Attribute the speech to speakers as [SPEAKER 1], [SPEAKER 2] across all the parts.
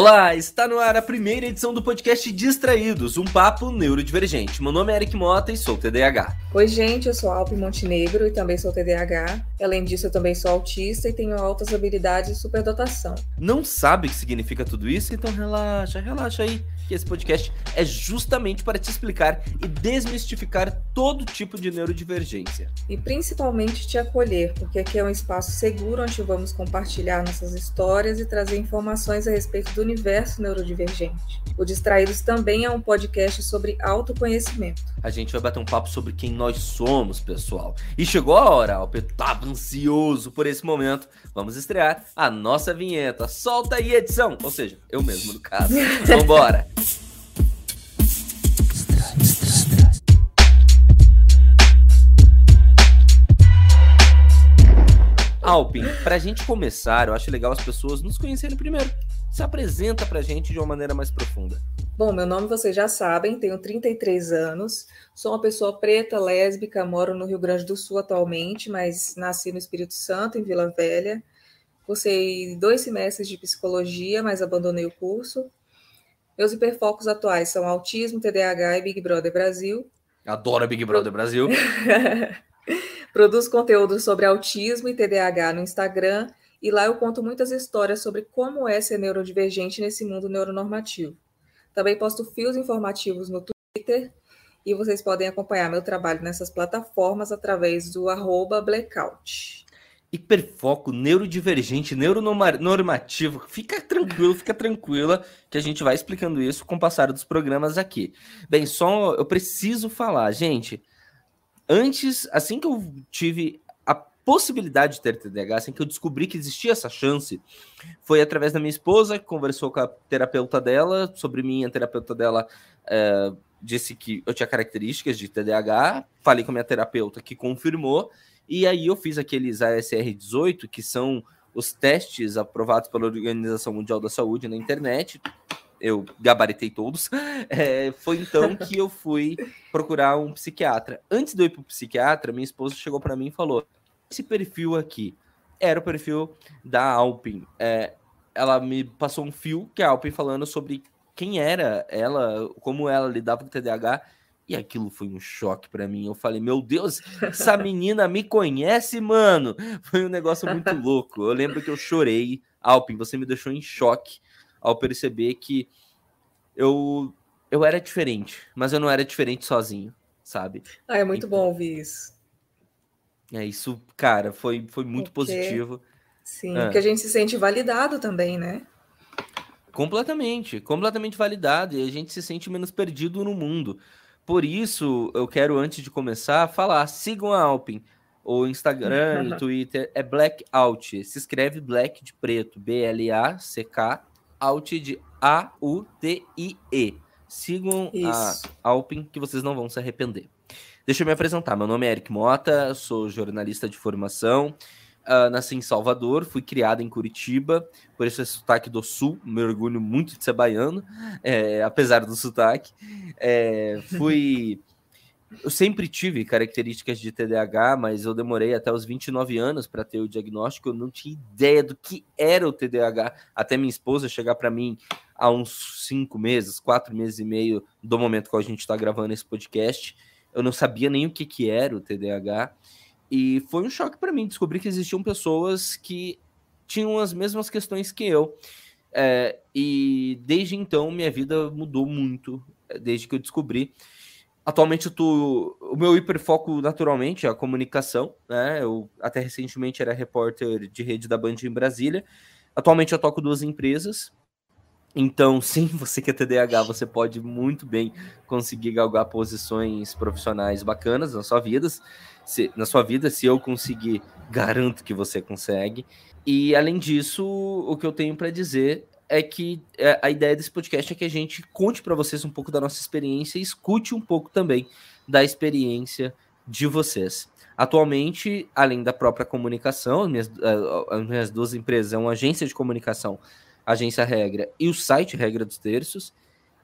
[SPEAKER 1] Olá, está no ar a primeira edição do podcast Distraídos, um papo neurodivergente. Meu nome é Eric Mota e sou TDAH.
[SPEAKER 2] Oi, gente, eu sou Alpe Montenegro e também sou TDAH. Além disso, eu também sou autista e tenho altas habilidades e superdotação.
[SPEAKER 1] Não sabe o que significa tudo isso? Então relaxa, relaxa aí, que esse podcast é justamente para te explicar e desmistificar todo tipo de neurodivergência.
[SPEAKER 2] E principalmente te acolher, porque aqui é um espaço seguro onde vamos compartilhar nossas histórias e trazer informações a respeito do universo neurodivergente. O Distraídos também é um podcast sobre autoconhecimento.
[SPEAKER 1] A gente vai bater um papo sobre quem nós somos, pessoal. E chegou a hora, Alpe estava ansioso por esse momento. Vamos estrear a nossa vinheta. Solta aí, edição! Ou seja, eu mesmo, no caso. Vambora! Alpin, pra gente começar, eu acho legal as pessoas nos conhecerem primeiro. Se apresenta pra gente de uma maneira mais profunda.
[SPEAKER 2] Bom, meu nome vocês já sabem, tenho 33 anos, sou uma pessoa preta, lésbica, moro no Rio Grande do Sul atualmente, mas nasci no Espírito Santo, em Vila Velha. Cursei dois semestres de psicologia, mas abandonei o curso. Meus hiperfocos atuais são autismo, TDAH e Big Brother Brasil.
[SPEAKER 1] Adoro Big Brother Brasil.
[SPEAKER 2] Produzo conteúdo sobre autismo e TDAH no Instagram e lá eu conto muitas histórias sobre como é ser neurodivergente nesse mundo neuronormativo. Também posto fios informativos no Twitter e vocês podem acompanhar meu trabalho nessas plataformas através do arroba blackout.
[SPEAKER 1] Hiperfoco, neurodivergente, neuronormativo. Fica tranquilo, fica tranquila que a gente vai explicando isso com o passar dos programas aqui. Bem, só eu preciso falar, gente. Antes, assim que eu tive a possibilidade de ter TDAH, assim que eu descobri que existia essa chance, foi através da minha esposa que conversou com a terapeuta dela sobre mim. A terapeuta dela é, disse que eu tinha características de TDAH. Falei com a minha terapeuta que confirmou. E aí eu fiz aqueles ASR18, que são os testes aprovados pela Organização Mundial da Saúde na internet. Eu gabaritei todos. É, foi então que eu fui procurar um psiquiatra. Antes de eu ir para o psiquiatra, minha esposa chegou para mim e falou: esse perfil aqui era o perfil da Alpin. É, ela me passou um fio que é a Alpin falando sobre quem era ela, como ela lidava com o TDAH. E aquilo foi um choque para mim. Eu falei, meu Deus, essa menina me conhece, mano. Foi um negócio muito louco. Eu lembro que eu chorei. Alpin, você me deixou em choque ao perceber que eu, eu era diferente, mas eu não era diferente sozinho, sabe?
[SPEAKER 2] Ah, é muito então, bom ouvir isso.
[SPEAKER 1] É, isso, cara, foi, foi muito porque, positivo.
[SPEAKER 2] Sim, ah. porque a gente se sente validado também, né?
[SPEAKER 1] Completamente, completamente validado, e a gente se sente menos perdido no mundo. Por isso, eu quero, antes de começar, falar: sigam a Alpin. O Instagram e Twitter é Blackout. Se escreve Black de preto, B-L-A-C-K, Out de A-U-T-I-E. Sigam Isso. a Alpin, que vocês não vão se arrepender. Deixa eu me apresentar. Meu nome é Eric Mota, sou jornalista de formação. Uh, nasci em Salvador, fui criado em Curitiba, por isso é sotaque do sul, me orgulho muito de ser baiano, é, apesar do sotaque. É, fui. Eu sempre tive características de TDAH, mas eu demorei até os 29 anos para ter o diagnóstico. Eu não tinha ideia do que era o TDAH, até minha esposa chegar para mim há uns cinco meses, quatro meses e meio do momento que a gente está gravando esse podcast. Eu não sabia nem o que, que era o TDAH. E foi um choque para mim descobrir que existiam pessoas que tinham as mesmas questões que eu. É, e desde então minha vida mudou muito, é, desde que eu descobri. Atualmente eu tô, o meu hiperfoco naturalmente é a comunicação, né? Eu até recentemente era repórter de rede da Band em Brasília. Atualmente eu toco duas empresas. Então, sim, você que é TDAH, você pode muito bem conseguir galgar posições profissionais bacanas na sua vida se, na sua vida, se eu conseguir, garanto que você consegue. E além disso, o que eu tenho para dizer é que é, a ideia desse podcast é que a gente conte para vocês um pouco da nossa experiência e escute um pouco também da experiência de vocês. Atualmente, além da própria comunicação, minhas, as minhas duas empresas é uma agência de comunicação, Agência Regra, e o site Regra dos Terços.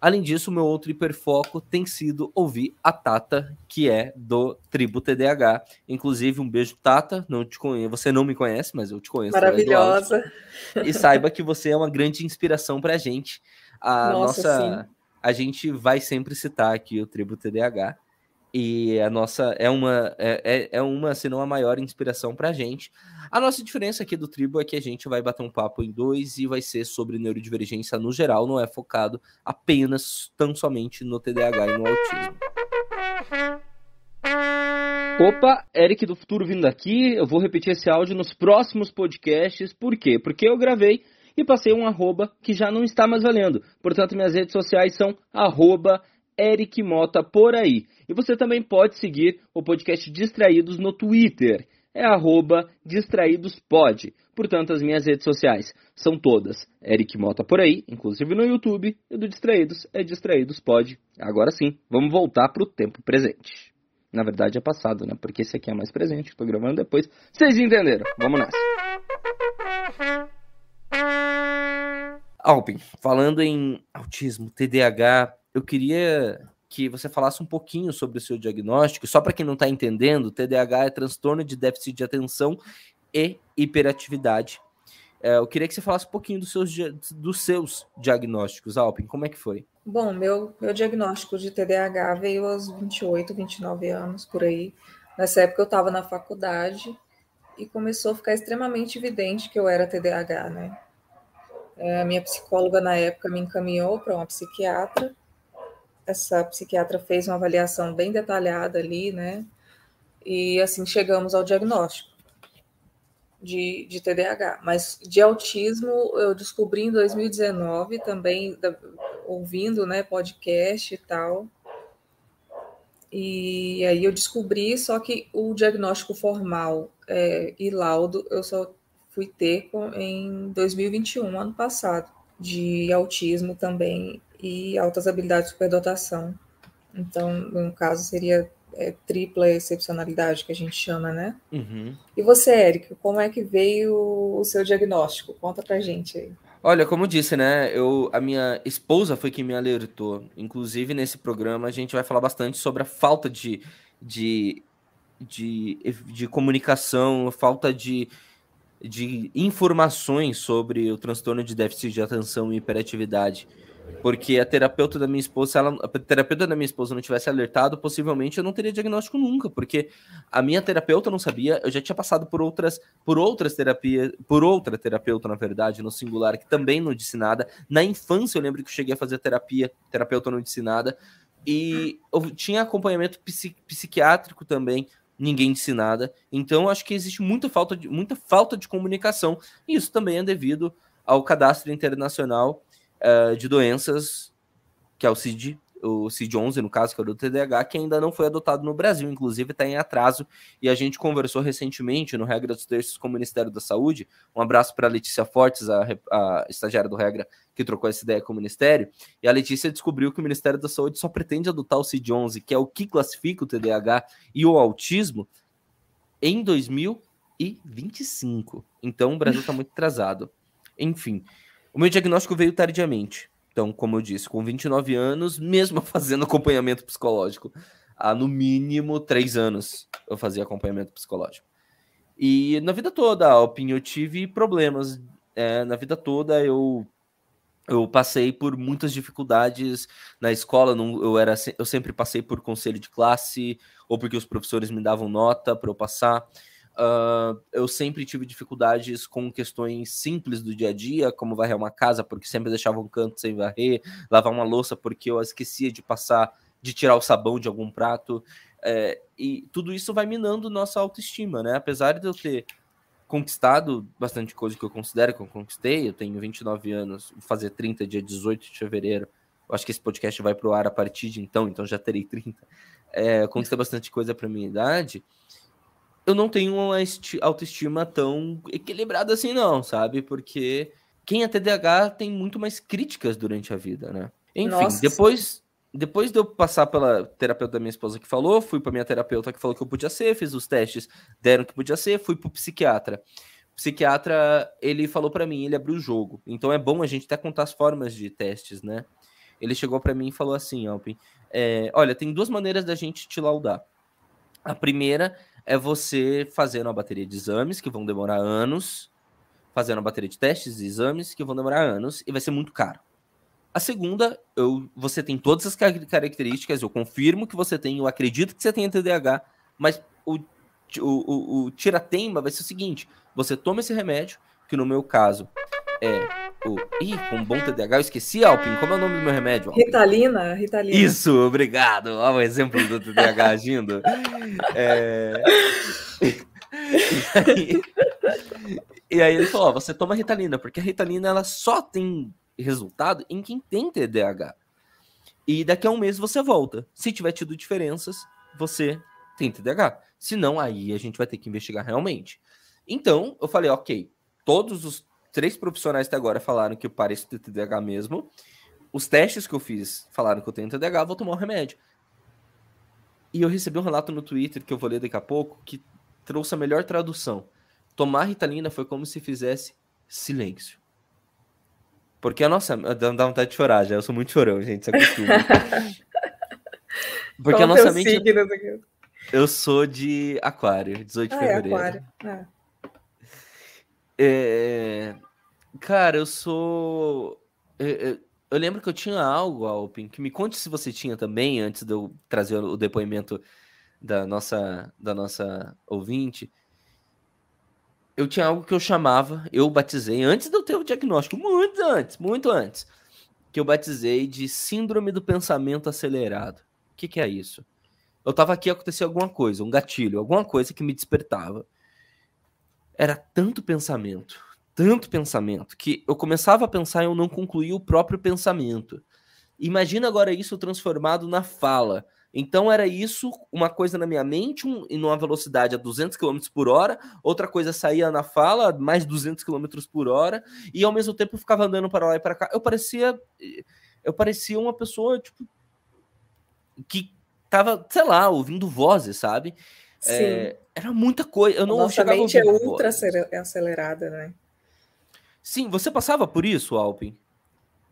[SPEAKER 1] Além disso, meu outro hiperfoco tem sido ouvir a Tata, que é do Tribo TDAH. Inclusive, um beijo, Tata. Não te conheço, você não me conhece, mas eu te conheço.
[SPEAKER 2] Maravilhosa.
[SPEAKER 1] E saiba que você é uma grande inspiração para a gente. A nossa, nossa a gente vai sempre citar aqui o Tribo TDAH. E a nossa é uma, é, é, é uma, se não a maior inspiração para a gente. A nossa diferença aqui do Tribo é que a gente vai bater um papo em dois e vai ser sobre neurodivergência no geral, não é focado apenas, tão somente no TDAH e no autismo. Opa, Eric do Futuro vindo aqui. Eu vou repetir esse áudio nos próximos podcasts. Por quê? Porque eu gravei e passei um arroba que já não está mais valendo. Portanto, minhas redes sociais são arroba Eric Mota por aí. E você também pode seguir o podcast Distraídos no Twitter é arroba distraídospod. Portanto, as minhas redes sociais são todas Eric Mota por aí, inclusive no YouTube, e do Distraídos é Distraídospod. Agora sim, vamos voltar para o tempo presente. Na verdade é passado, né? Porque esse aqui é mais presente, estou gravando depois. Vocês entenderam? Vamos nessa. Alpin, falando em autismo, TDAH, eu queria que você falasse um pouquinho sobre o seu diagnóstico. Só para quem não está entendendo, TDAH é transtorno de déficit de atenção e hiperatividade. É, eu queria que você falasse um pouquinho dos seus, dos seus diagnósticos, Alpin. Como é que foi?
[SPEAKER 2] Bom, meu, meu diagnóstico de TDAH veio aos 28, 29 anos, por aí. Nessa época eu estava na faculdade e começou a ficar extremamente evidente que eu era TDAH, né? É, a minha psicóloga na época me encaminhou para uma psiquiatra essa psiquiatra fez uma avaliação bem detalhada ali, né? E assim chegamos ao diagnóstico de, de TDAH. Mas de autismo eu descobri em 2019 também, da, ouvindo né, podcast e tal. E aí eu descobri, só que o diagnóstico formal é, e laudo eu só fui ter com, em 2021, ano passado, de autismo também e altas habilidades de superdotação. Então, no caso, seria é, tripla excepcionalidade, que a gente chama, né?
[SPEAKER 1] Uhum.
[SPEAKER 2] E você, Érico, como é que veio o seu diagnóstico? Conta pra gente aí.
[SPEAKER 1] Olha, como disse, né? Eu, a minha esposa foi quem me alertou. Inclusive, nesse programa, a gente vai falar bastante sobre a falta de, de, de, de comunicação, falta de, de informações sobre o transtorno de déficit de atenção e hiperatividade. Porque a terapeuta da minha esposa, se ela, a terapeuta da minha esposa não tivesse alertado, possivelmente eu não teria diagnóstico nunca, porque a minha terapeuta não sabia, eu já tinha passado por outras, por outras terapias, por outra terapeuta, na verdade, no singular, que também não disse nada. Na infância, eu lembro que eu cheguei a fazer terapia, terapeuta não disse nada, e eu tinha acompanhamento psiquiátrico também, ninguém disse nada. Então, acho que existe muita falta de, muita falta de comunicação, e isso também é devido ao cadastro internacional uh, de doenças, que é o CID, o CID-11, no caso, que é o do TDAH, que ainda não foi adotado no Brasil, inclusive está em atraso, e a gente conversou recentemente no Regra dos Terços com o Ministério da Saúde, um abraço para a Letícia Fortes, a, a, estagiária do Regra, que trocou essa ideia com o Ministério, e a Letícia descobriu que o Ministério da Saúde só pretende adotar o CID-11, que é o que classifica o TDAH e o autismo, em 2025. Então o Brasil está muito atrasado. Enfim, o meu diagnóstico veio tardiamente. Então, como eu disse, com 29 anos, mesmo fazendo acompanhamento psicológico, há no mínimo três anos eu fazia acompanhamento psicológico. E na vida toda, Alpin, eu tive problemas. É, na vida toda eu eu passei por muitas dificuldades na escola. Não, eu era eu sempre passei por conselho de classe ou porque os professores me davam nota para eu passar. Uh, eu sempre tive dificuldades com questões simples do dia a dia, como varrer uma casa, porque sempre deixava um canto sem varrer, lavar uma louça porque eu esquecia de passar, de tirar o sabão de algum prato. É, e tudo isso vai minando nossa autoestima, né? Apesar de eu ter conquistado bastante coisa que eu considero que eu conquistei, eu tenho 29 anos, vou fazer 30 dia 18 de fevereiro. Eu acho que esse podcast vai pro ar a partir de então, então já terei 30. É, conquistei bastante coisa para minha idade eu não tenho uma autoestima tão equilibrada assim, não, sabe? Porque quem é TDAH tem muito mais críticas durante a vida, né? Enfim, Nossa. depois depois de eu passar pela terapeuta da minha esposa que falou, fui para minha terapeuta que falou que eu podia ser, fiz os testes, deram que podia ser, fui pro psiquiatra. O psiquiatra, ele falou para mim, ele abriu o jogo. Então é bom a gente até contar as formas de testes, né? ele chegou para mim e falou assim, Alpin, é, olha, tem duas maneiras da gente te laudar. A primeira é você fazendo uma bateria de exames que vão demorar anos, fazendo uma bateria de testes e exames que vão demorar anos e vai ser muito caro. A segunda, eu, você tem todas as características, eu confirmo que você tem, eu acredito que você tem TDAH, mas o, o, o, o tira-teima vai ser o seguinte: você toma esse remédio, que no meu caso é o. Ih, com um bom TDAH, eu esqueci, Alpin. Como é o nome do meu remédio?
[SPEAKER 2] Alpin? Ritalina, Ritalina.
[SPEAKER 1] Isso, obrigado. Olha o exemplo do TDAH agindo. É... e, aí... e aí ele falou: ó, você toma Ritalina, porque a Ritalina ela só tem resultado em quem tem TDAH. E daqui a um mês você volta. Se tiver tido diferenças, você tem TDAH. Se não, aí a gente vai ter que investigar realmente. Então, eu falei, ok, todos os três profissionais até agora falaram que eu pareço ter TDAH mesmo. Os testes que eu fiz falaram que eu tenho TDAH, vou tomar o um remédio. E eu recebi um relato no Twitter, que eu vou ler daqui a pouco, que trouxe a melhor tradução. Tomar Ritalina foi como se fizesse silêncio. Porque a nossa. Dá vontade de chorar já. Eu sou muito chorão, gente. Isso é costume. Porque Qual a nossa mente. Signo eu sou de Aquário, 18 de ah, é fevereiro. É aquário. É. É... Cara, eu sou. Eu, lembro que eu tinha algo, Alpin, que me conte se você tinha também, antes de eu trazer o depoimento da nossa, da nossa ouvinte eu tinha algo que eu chamava, eu batizei antes de eu ter o diagnóstico, muito antes, muito antes, que eu batizei de síndrome do pensamento acelerado. O que, que é isso? Eu tava aqui, aconteceu alguma coisa, um gatilho, alguma coisa que me despertava. Era tanto pensamento, tanto pensamento, que eu começava a pensar e eu não concluía o próprio pensamento. Imagina agora isso transformado na fala. Então era isso, uma coisa na minha mente, um, em uma velocidade a 200 km por hora, outra coisa saía na fala, mais 200 km por hora, e ao mesmo tempo eu ficava andando para lá e para cá. Eu parecia eu parecia uma pessoa tipo que tava, sei lá, ouvindo vozes, sabe? É, era muita coisa. Eu não
[SPEAKER 2] Nossa mente é ultra vozes. acelerada, né?
[SPEAKER 1] Sim, você passava por isso, Alpin?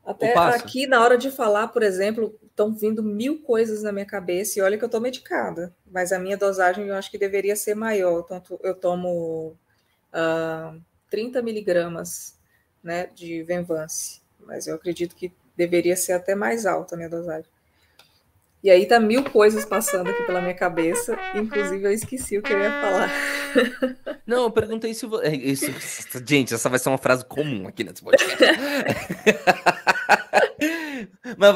[SPEAKER 2] Até aqui, na hora de falar, por exemplo, estão vindo mil coisas na minha cabeça e olha que eu estou medicada, mas a minha dosagem eu acho que deveria ser maior. Tanto eu tomo uh, ah, 30 miligramas né, de Venvance, mas eu acredito que deveria ser até mais alta a minha dosagem. E aí tá mil coisas passando aqui pela minha cabeça, inclusive eu esqueci o que eu ia falar.
[SPEAKER 1] Não, eu perguntei se você. Isso, gente, essa vai ser uma frase comum aqui nesse podcast. Mas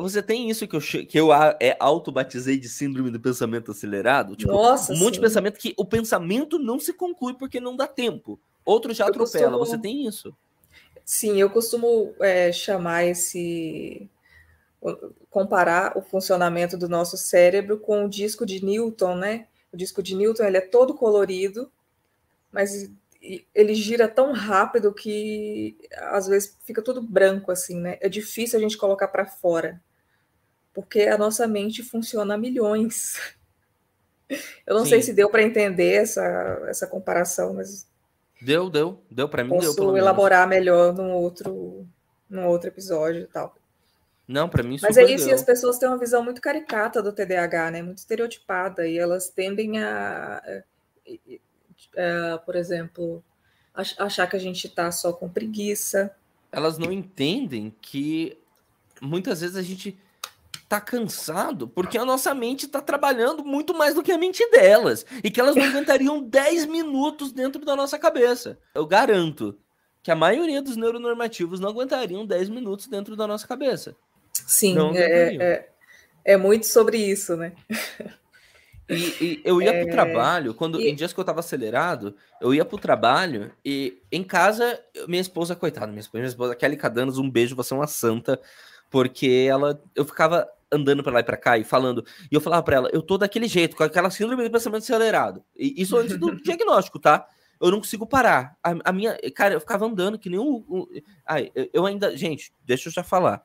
[SPEAKER 1] você tem isso que eu, que eu é, auto-batizei de síndrome do pensamento acelerado? Tipo,
[SPEAKER 2] Nossa,
[SPEAKER 1] um monte sim. de pensamento que o pensamento não se conclui porque não dá tempo. Outro já eu atropela. Costumo... Você tem isso?
[SPEAKER 2] Sim, eu costumo é, chamar esse comparar o funcionamento do nosso cérebro com o disco de Newton, né? O disco de Newton ele é todo colorido, mas ele gira tão rápido que às vezes fica tudo branco assim, né? É difícil a gente colocar para fora, porque a nossa mente funciona a milhões. Eu não Sim. sei se deu para entender essa, essa comparação, mas
[SPEAKER 1] deu, deu, deu para mim.
[SPEAKER 2] Posso
[SPEAKER 1] deu,
[SPEAKER 2] elaborar melhor num outro, num outro episódio e tal.
[SPEAKER 1] Não, para mim
[SPEAKER 2] Mas é isso, e as pessoas têm uma visão muito caricata do TDAH, né? Muito estereotipada, e elas tendem a, a por exemplo, achar que a gente está só com preguiça.
[SPEAKER 1] Elas não entendem que muitas vezes a gente tá cansado porque a nossa mente tá trabalhando muito mais do que a mente delas e que elas não aguentariam 10 minutos dentro da nossa cabeça. Eu garanto que a maioria dos neuronormativos não aguentariam 10 minutos dentro da nossa cabeça.
[SPEAKER 2] Sim, é, é, é, muito sobre isso, né?
[SPEAKER 1] E, e eu ia é... pro trabalho, quando e... em dias que eu tava acelerado, eu ia pro trabalho e em casa, minha esposa, coitada, minha esposa, minha esposa Kelly Cadanos, um beijo, você é uma santa, porque ela, eu ficava andando para lá e para cá e falando, e eu falava para ela, eu tô daquele jeito, com aquela síndrome de pensamento acelerado. E isso antes do diagnóstico, tá? Eu não consigo parar. A, a, minha, cara, eu ficava andando que nem um, um ai, eu ainda, gente, deixa eu já falar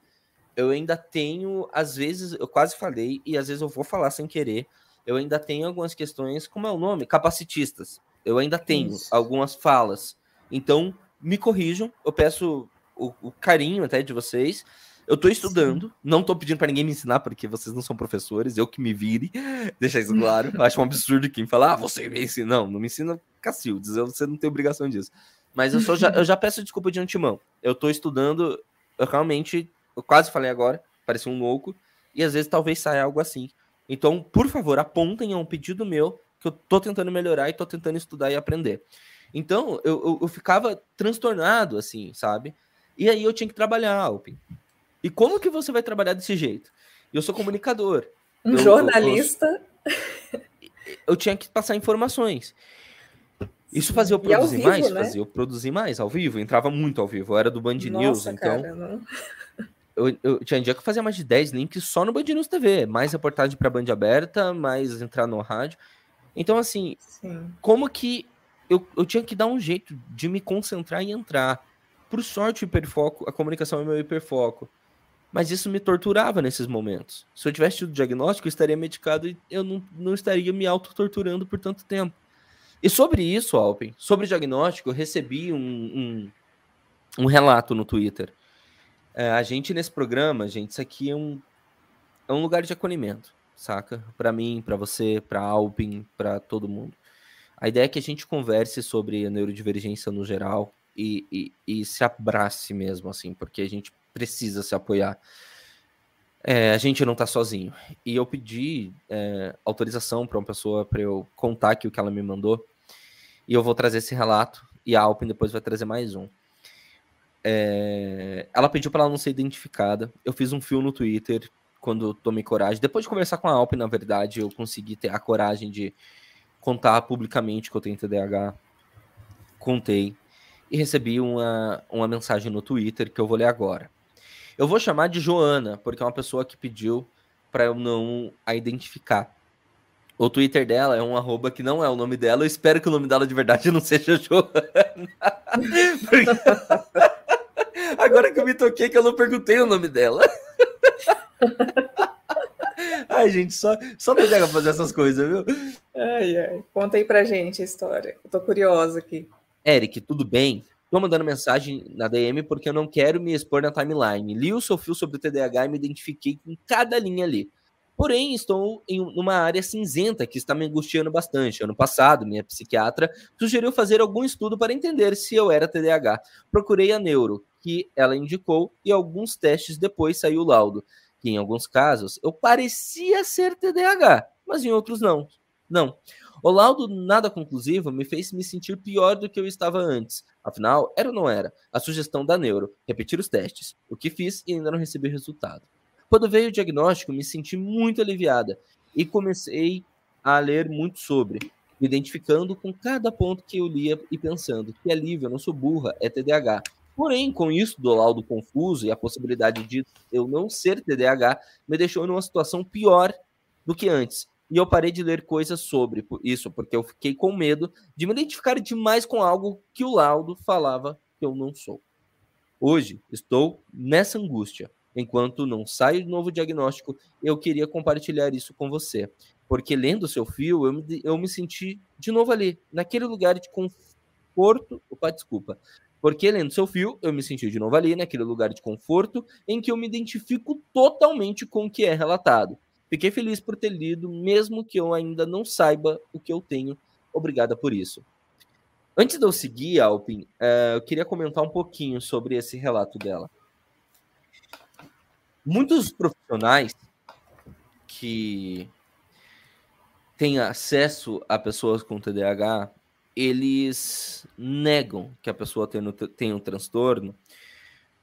[SPEAKER 1] eu ainda tenho, às vezes, eu quase falei, e às vezes eu vou falar sem querer, eu ainda tenho algumas questões, como é o nome? Capacitistas. Eu ainda tenho Isso. algumas falas. Então, me corrijam, eu peço o, o carinho até de vocês. Eu tô estudando, Sim. não tô pedindo para ninguém me ensinar, porque vocês não são professores, eu que me vire, deixar isso claro. Eu acho um absurdo quem fala, ah, você me ensina. Não, não me ensina Cacildes, você não tem obrigação disso. Mas eu, já, eu já peço desculpa de antemão. Eu tô estudando, eu realmente, eu quase falei agora, pareci um louco, e às vezes talvez saia algo assim. Então, por favor, apontem a um pedido meu, que eu tô tentando melhorar e tô tentando estudar e aprender. Então, eu, eu, eu ficava transtornado, assim, sabe? E aí eu tinha que trabalhar, Alpin. E como que você vai trabalhar desse jeito? Eu sou comunicador.
[SPEAKER 2] Um eu, jornalista.
[SPEAKER 1] Eu, eu, tinha que passar informações. Isso fazia eu produzir vivo, mais? Né? Fazia eu produzir mais ao vivo. entrava muito ao vivo. Eu era do Band Nossa, News, então. Cara, eu, eu, tinha dia que eu fazia mais de 10 links só no Band News TV. Mais reportagem para Band Aberta, mais entrar no rádio. Então, assim, Sim. como que eu, eu tinha que dar um jeito de me concentrar e entrar. Por sorte, o hiperfoco, a comunicação é meu hiperfoco. Mas isso me torturava nesses momentos. Se eu tivesse tido diagnóstico, eu estaria medicado e eu não, não estaria me auto-torturando por tanto tempo. E sobre isso, Alpen, sobre diagnóstico, eu recebi um, um, um relato no Twitter. É, a gente nesse programa, gente, isso aqui é um, é um lugar de acolhimento, saca? Para mim, para você, para Alpin, para todo mundo. A ideia é que a gente converse sobre a neurodivergência no geral e, e, e se abrace mesmo, assim, porque a gente precisa se apoiar. É, a gente não está sozinho. E eu pedi é, autorização para uma pessoa para eu contar aqui o que ela me mandou. E eu vou trazer esse relato. E a Alpen depois vai trazer mais um. É, ela pediu para ela não ser identificada. Eu fiz um fio no Twitter quando tomei coragem. Depois de conversar com a Alpen, na verdade, eu consegui ter a coragem de contar publicamente que eu tenho TDAH. Contei. E recebi uma, uma mensagem no Twitter que eu vou ler agora. Eu vou chamar de Joana, porque é uma pessoa que pediu para eu não a identificar. O Twitter dela é um arroba que não é o nome dela. Eu espero que o nome dela de verdade não seja Joana. Agora que eu me toquei que eu não perguntei o nome dela. Ai, gente, só, só pra fazer essas coisas, viu?
[SPEAKER 2] Ai, ai. Conta aí pra gente a história. Eu tô curiosa aqui.
[SPEAKER 1] Eric, tudo bem? Tô mandando mensagem na DM porque eu não quero me expor na timeline. Li o seu fio sobre o TDAH e me identifiquei com cada linha ali. Porém, estou em uma área cinzenta que está me angustiando bastante. Ano passado, minha psiquiatra sugeriu fazer algum estudo para entender se eu era TDAH. Procurei a neuro, que ela indicou, e alguns testes depois saiu o laudo, que em alguns casos eu parecia ser TDAH, mas em outros não. Não. O laudo nada conclusivo me fez me sentir pior do que eu estava antes. Afinal, era ou não era? A sugestão da neuro, repetir os testes, o que fiz e ainda não recebi resultado. Quando veio o diagnóstico, me senti muito aliviada e comecei a ler muito sobre, me identificando com cada ponto que eu lia e pensando que alívio, eu não sou burra, é TDAH. Porém, com isso do laudo confuso e a possibilidade de eu não ser TDAH, me deixou numa situação pior do que antes. E eu parei de ler coisas sobre isso, porque eu fiquei com medo de me identificar demais com algo que o laudo falava que eu não sou. Hoje estou nessa angústia. Enquanto não sai o novo diagnóstico, eu queria compartilhar isso com você. Porque lendo seu fio, eu me, eu me senti de novo ali, naquele lugar de conforto. Opa, desculpa. Porque lendo seu fio, eu me senti de novo ali, naquele lugar de conforto, em que eu me identifico totalmente com o que é relatado. Fiquei feliz por ter lido, mesmo que eu ainda não saiba o que eu tenho. Obrigada por isso. Antes de eu seguir, Alpin, uh, eu queria comentar um pouquinho sobre esse relato dela. Muitos profissionais que têm acesso a pessoas com TDAH, eles negam que a pessoa tem um transtorno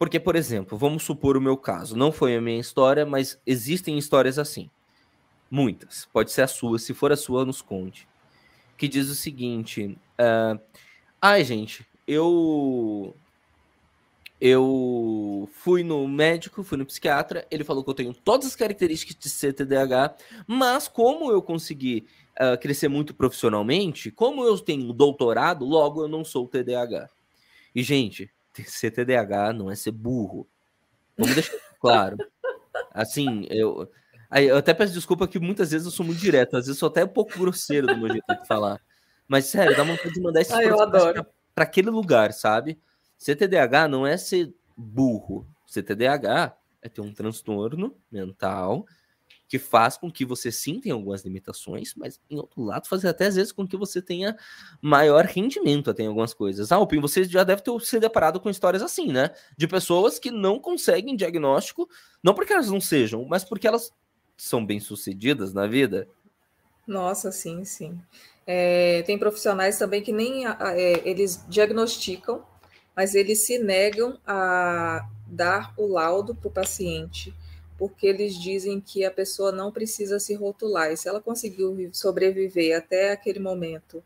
[SPEAKER 1] porque, por exemplo, vamos supor o meu caso. Não foi a minha história, mas existem histórias assim. Muitas. Pode ser a sua. Se for a sua, nos conte. Que diz o seguinte: uh, Ai, gente, eu. Eu fui no médico, fui no psiquiatra. Ele falou que eu tenho todas as características de ser TDAH, mas como eu consegui uh, crescer muito profissionalmente, como eu tenho doutorado, logo eu não sou TDAH. E, gente, ser TDAH não é ser burro. Vamos deixar claro. Assim, eu, eu até peço desculpa que muitas vezes eu sou muito direto, às vezes sou até um pouco grosseiro do meu jeito de falar. Mas, sério, dá vontade de mandar esses
[SPEAKER 2] ah, para
[SPEAKER 1] aquele lugar, sabe? Ser TDAH não é ser burro. Ser TDAH é ter um transtorno mental que faz com que você sim tenha algumas limitações, mas em outro lado fazer até às vezes com que você tenha maior rendimento até em algumas coisas. Ah, Alpin, você já deve ter se deparado com histórias assim, né? De pessoas que não conseguem diagnóstico, não porque elas não sejam, mas porque elas são bem-sucedidas na vida.
[SPEAKER 2] Nossa, sim, sim. É, tem profissionais também que nem é, eles diagnosticam, mas eles se negam a dar o laudo para o paciente porque eles dizem que a pessoa não precisa se rotular. E se ela conseguiu sobreviver até aquele momento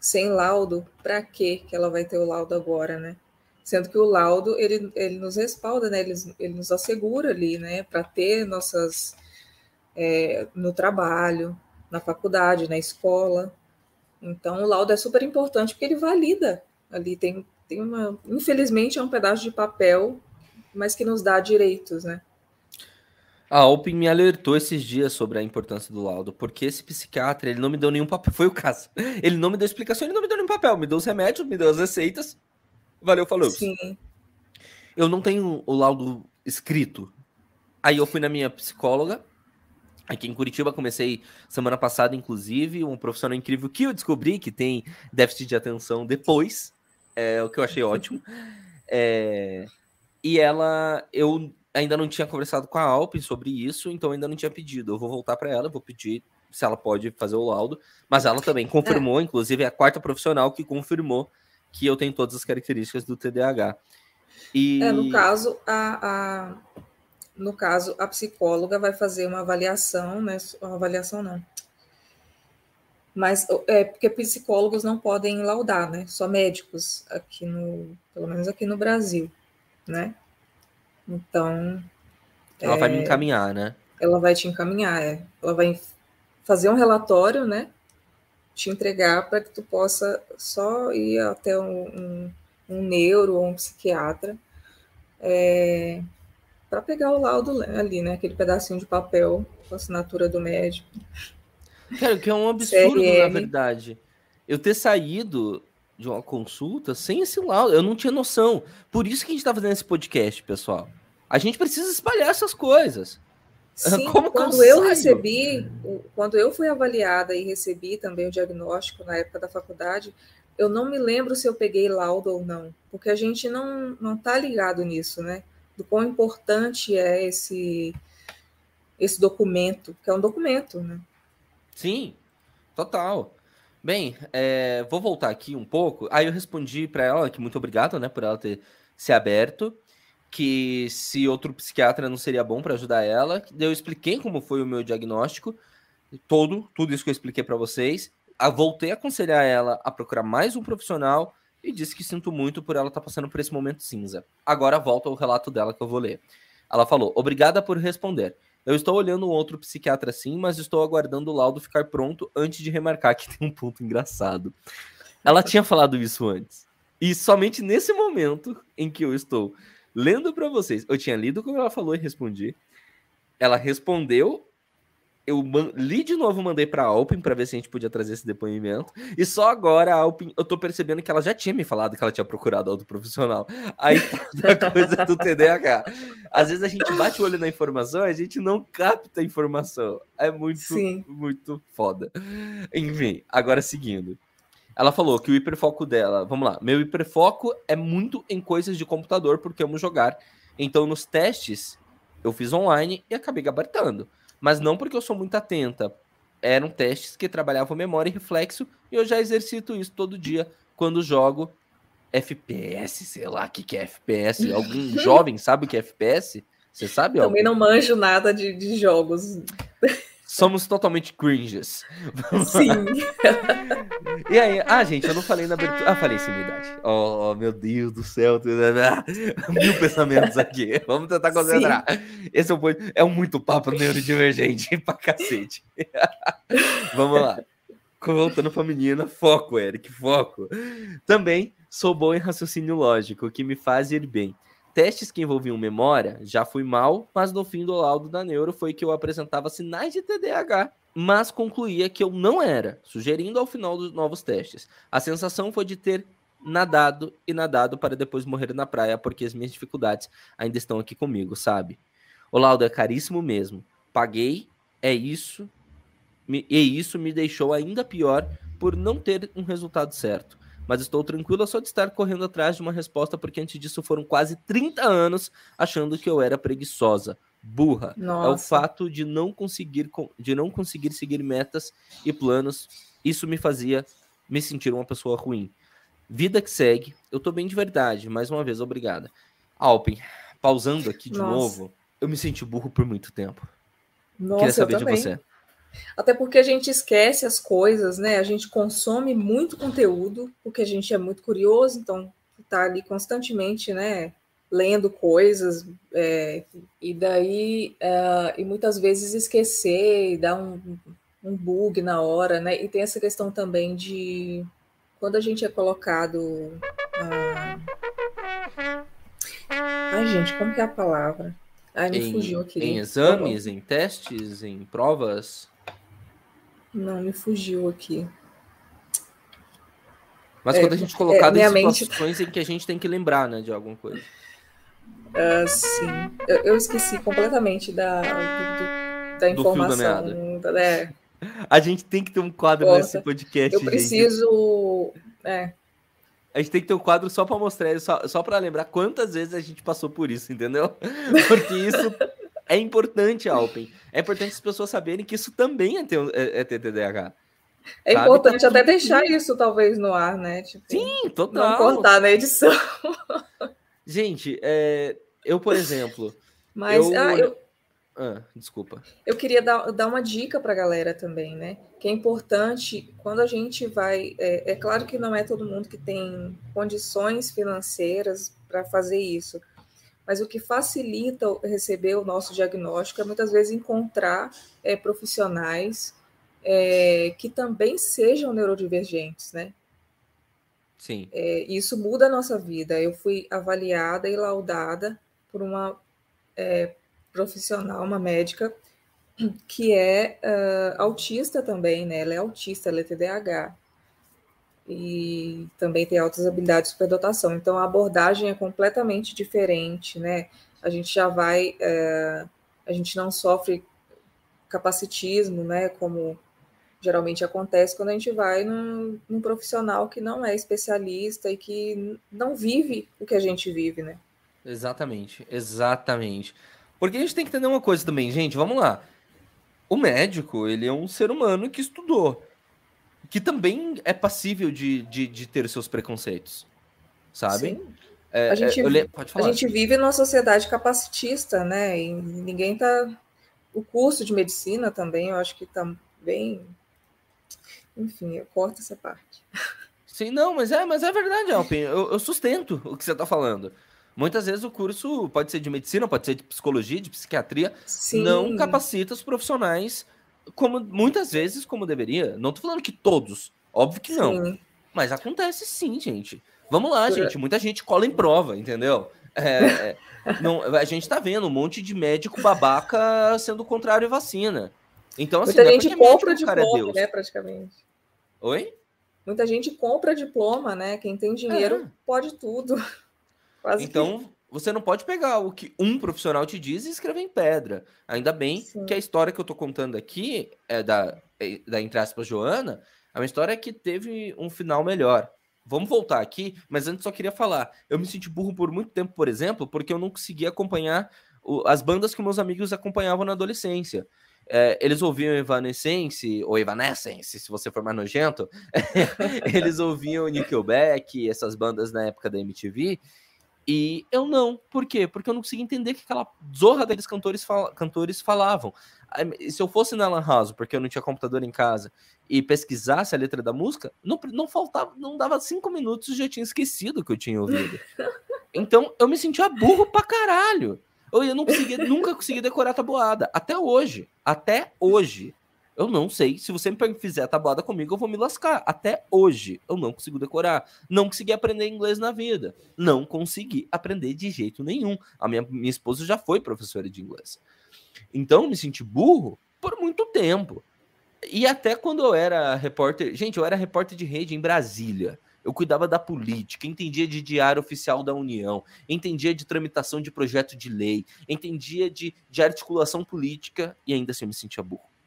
[SPEAKER 2] sem laudo, para que ela vai ter o laudo agora, né? Sendo que o laudo ele, ele nos respalda, né? Ele, ele nos assegura ali, né? Para ter nossas é, no trabalho, na faculdade, na escola. Então o laudo é super importante porque ele valida ali tem tem uma, infelizmente é um pedaço de papel, mas que nos dá direitos, né?
[SPEAKER 1] A Alpin me alertou esses dias sobre a importância do laudo, porque esse psiquiatra, ele não me deu nenhum papel, foi o caso. Ele não me deu explicação, ele não me deu nenhum papel, me deu os remédios, me deu as receitas. Valeu, falou.
[SPEAKER 2] Sim.
[SPEAKER 1] Eu não tenho o laudo escrito. Aí eu fui na minha psicóloga, aqui em Curitiba, comecei semana passada, inclusive, um profissional incrível que eu descobri que tem déficit de atenção depois, é o que eu achei ótimo. É, e ela, eu ainda não tinha conversado com a Alpine sobre isso, então ainda não tinha pedido. Eu vou voltar para ela, vou pedir se ela pode fazer o laudo, mas ela também confirmou, é. inclusive é a quarta profissional que confirmou que eu tenho todas as características do TDAH.
[SPEAKER 2] E... É, no caso, a, a, no caso, a psicóloga vai fazer uma avaliação, né? Uma avaliação não. Mas é porque psicólogos não podem laudar, né? Só médicos aqui no, pelo menos aqui no Brasil, né? Então.
[SPEAKER 1] Ela é, vai me é, encaminhar, né?
[SPEAKER 2] Ela vai te encaminhar, é. Ela vai fazer um relatório, né? Te entregar para que tu possa só ir até um, um, um neuro ou um psiquiatra é, para pegar o laudo ali, né? Aquele pedacinho de papel com a assinatura do médico.
[SPEAKER 1] Cara, que é um absurdo, CRM. na verdade. Eu ter saído de uma consulta sem esse laudo. Eu não tinha noção. Por isso que a gente está fazendo esse podcast, pessoal. A gente precisa espalhar essas coisas.
[SPEAKER 2] Sim, Como quando eu, recebi, quando eu fui avaliada e recebi também o diagnóstico na época da faculdade, eu não me lembro se eu peguei laudo ou não, porque a gente não não está ligado nisso, né? Do quão importante é esse esse documento, que é um documento, né?
[SPEAKER 1] Sim, total. Bem, é, vou voltar aqui um pouco. Aí eu respondi para ela que muito obrigado, né, por ela ter se aberto que se outro psiquiatra não seria bom para ajudar ela. Eu expliquei como foi o meu diagnóstico, todo, tudo isso que eu expliquei para vocês. voltei a aconselhar ela a procurar mais um profissional e disse que sinto muito por ela estar tá passando por esse momento cinza. Agora volta ao relato dela que eu vou ler. Ela falou: "Obrigada por responder. Eu estou olhando um outro psiquiatra sim, mas estou aguardando o laudo ficar pronto antes de remarcar que tem um ponto engraçado. Ela tinha falado isso antes. E somente nesse momento em que eu estou lendo para vocês. Eu tinha lido como ela falou e respondi. Ela respondeu. Eu li de novo, mandei para a Alpin para ver se a gente podia trazer esse depoimento. E só agora a Alpin, eu tô percebendo que ela já tinha me falado que ela tinha procurado outro profissional. Aí a coisa do TDAH. Às vezes a gente bate o olho na informação, a gente não capta a informação. É muito, Sim. muito foda. Enfim, agora seguindo. Ela falou que o hiperfoco dela, vamos lá, meu hiperfoco é muito em coisas de computador porque amo jogar. Então nos testes eu fiz online e acabei gabaritando, mas não porque eu sou muito atenta. Eram testes que trabalhavam memória e reflexo e eu já exercito isso todo dia quando jogo FPS, sei lá o que, que é FPS. Algum jovem sabe o que é FPS? Você sabe?
[SPEAKER 2] Também não manjo nada de, de jogos.
[SPEAKER 1] Somos totalmente cringes.
[SPEAKER 2] Sim.
[SPEAKER 1] e aí, ah, gente, eu não falei na abertura. Ah, falei sim, idade. Oh, oh, meu Deus do céu. Mil pensamentos aqui. Vamos tentar concentrar. Sim. Esse é um, é um muito papo neurodivergente pra cacete. Vamos lá. Voltando pra menina, foco, Eric, foco. Também sou bom em raciocínio lógico, o que me faz ir bem testes que envolviam memória, já fui mal, mas no fim do laudo da neuro foi que eu apresentava sinais de TDAH, mas concluía que eu não era, sugerindo ao final dos novos testes. A sensação foi de ter nadado e nadado para depois morrer na praia, porque as minhas dificuldades ainda estão aqui comigo, sabe? O laudo é caríssimo mesmo. Paguei, é isso, e isso me deixou ainda pior por não ter um resultado certo. Mas estou tranquila só de estar correndo atrás de uma resposta, porque antes disso foram quase 30 anos achando que eu era preguiçosa, burra. Nossa. É o fato de não conseguir de não conseguir seguir metas e planos. Isso me fazia me sentir uma pessoa ruim. Vida que segue. Eu tô bem de verdade. Mais uma vez, obrigada. Alpen, pausando aqui de Nossa. novo, eu me senti burro por muito tempo.
[SPEAKER 2] Nossa, Queria saber de você. Até porque a gente esquece as coisas, né? A gente consome muito conteúdo, porque a gente é muito curioso, então tá ali constantemente, né? Lendo coisas, é, e daí, é, e muitas vezes esquecer e dar um, um bug na hora, né? E tem essa questão também de quando a gente é colocado. Ah... Ai, gente, como que é a palavra? Ai, me
[SPEAKER 1] em,
[SPEAKER 2] fugiu aqui.
[SPEAKER 1] Em exames, em testes, em provas?
[SPEAKER 2] Não, me fugiu aqui.
[SPEAKER 1] Mas é, quando a gente colocado é, situações mente... em que a gente tem que lembrar, né, de alguma coisa.
[SPEAKER 2] Uh, sim, eu, eu, esqueci completamente da, do, da informação. Do da, é.
[SPEAKER 1] A gente tem que ter um quadro nesse podcast.
[SPEAKER 2] Eu preciso. É.
[SPEAKER 1] A gente tem que ter um quadro só para mostrar, só, só para lembrar quantas vezes a gente passou por isso, entendeu? Porque isso é importante, Alpen. É importante as pessoas saberem que isso também é ter, é, é ter TDAH.
[SPEAKER 2] É sabe? importante até deixar isso, talvez, no ar, né?
[SPEAKER 1] Tipo, Sim, total.
[SPEAKER 2] Não cortar na edição.
[SPEAKER 1] Gente, é, eu, por exemplo.
[SPEAKER 2] Mas, eu... Ah, eu
[SPEAKER 1] ah, desculpa.
[SPEAKER 2] Eu queria dar, dar uma dica para a galera também, né? Que é importante quando a gente vai. É, é, claro que não é todo mundo que tem condições financeiras para fazer isso, mas o que facilita receber o nosso diagnóstico é muitas vezes encontrar é, profissionais é, que também sejam neurodivergentes, né?
[SPEAKER 1] Sim.
[SPEAKER 2] É, isso muda a nossa vida. Eu fui avaliada e laudada por uma é, profissional, uma médica, que é uh, autista também, né? Ela é autista, ela é TDAH. E também tem altas habilidades de superdotação. Então a abordagem é completamente diferente, né? A gente já vai, uh, a gente não sofre capacitismo, né? Como geralmente acontece quando a gente vai num, num, profissional que não é especialista e que não vive o que a gente vive, né?
[SPEAKER 1] Exatamente, exatamente. Porque a gente tem que entender uma coisa também, gente, vamos lá. O médico, ele é um ser humano que estudou, que também é passível de, de, de ter seus preconceitos, sabe?
[SPEAKER 2] É, a, gente, é, a gente vive numa sociedade capacitista, né? E ninguém tá. O curso de medicina também, eu acho que tá bem. Enfim, eu corto essa parte.
[SPEAKER 1] Sim, não, mas é, mas é verdade, Alpin. Eu, eu sustento o que você está falando. Muitas vezes o curso pode ser de medicina, pode ser de psicologia, de psiquiatria, Sim. não capacita os profissionais como muitas vezes como deveria. Não tô falando que todos, óbvio que não. Sim. Mas acontece sim, gente. Vamos lá, gente. Muita gente cola em prova, entendeu? É, é não, a gente tá vendo um monte de médico babaca sendo contrário à vacina. Então,
[SPEAKER 2] assim, Muita gente compra médico, diploma, é né, praticamente.
[SPEAKER 1] Oi?
[SPEAKER 2] Muita gente compra diploma, né? Quem tem dinheiro é. pode tudo.
[SPEAKER 1] Quase então, que... você não pode pegar o que um profissional te diz e escrever em pedra. Ainda bem Sim. que a história que eu tô contando aqui é da, é da entre aspas, Joana, é uma história que teve um final melhor. Vamos voltar aqui, mas antes só queria falar. Eu me senti burro por muito tempo, por exemplo, porque eu não conseguia acompanhar o, as bandas que meus amigos acompanhavam na adolescência. É, eles ouviam Evanescence, ou Evanescence, se você for mais nojento. eles ouviam Nickelback, essas bandas na época da MTV. E eu não. Por quê? Porque eu não conseguia entender que aquela zorra daqueles cantores, fal cantores falavam. Se eu fosse na Lan House, porque eu não tinha computador em casa, e pesquisasse a letra da música, não, não faltava, não dava cinco minutos e já tinha esquecido que eu tinha ouvido. Então eu me sentia burro pra caralho. Eu, eu não conseguia, nunca consegui decorar a tabuada. Até hoje. Até hoje. Eu não sei. Se você me fizer a tabuada comigo, eu vou me lascar. Até hoje, eu não consigo decorar. Não consegui aprender inglês na vida. Não consegui aprender de jeito nenhum. A minha, minha esposa já foi professora de inglês. Então, me senti burro por muito tempo. E até quando eu era repórter. Gente, eu era repórter de rede em Brasília. eu cuidava da política, entendia de diário oficial da União, entendia de tramitação de projeto de lei, entendia de, de articulação política e ainda assim eu me sentia burro.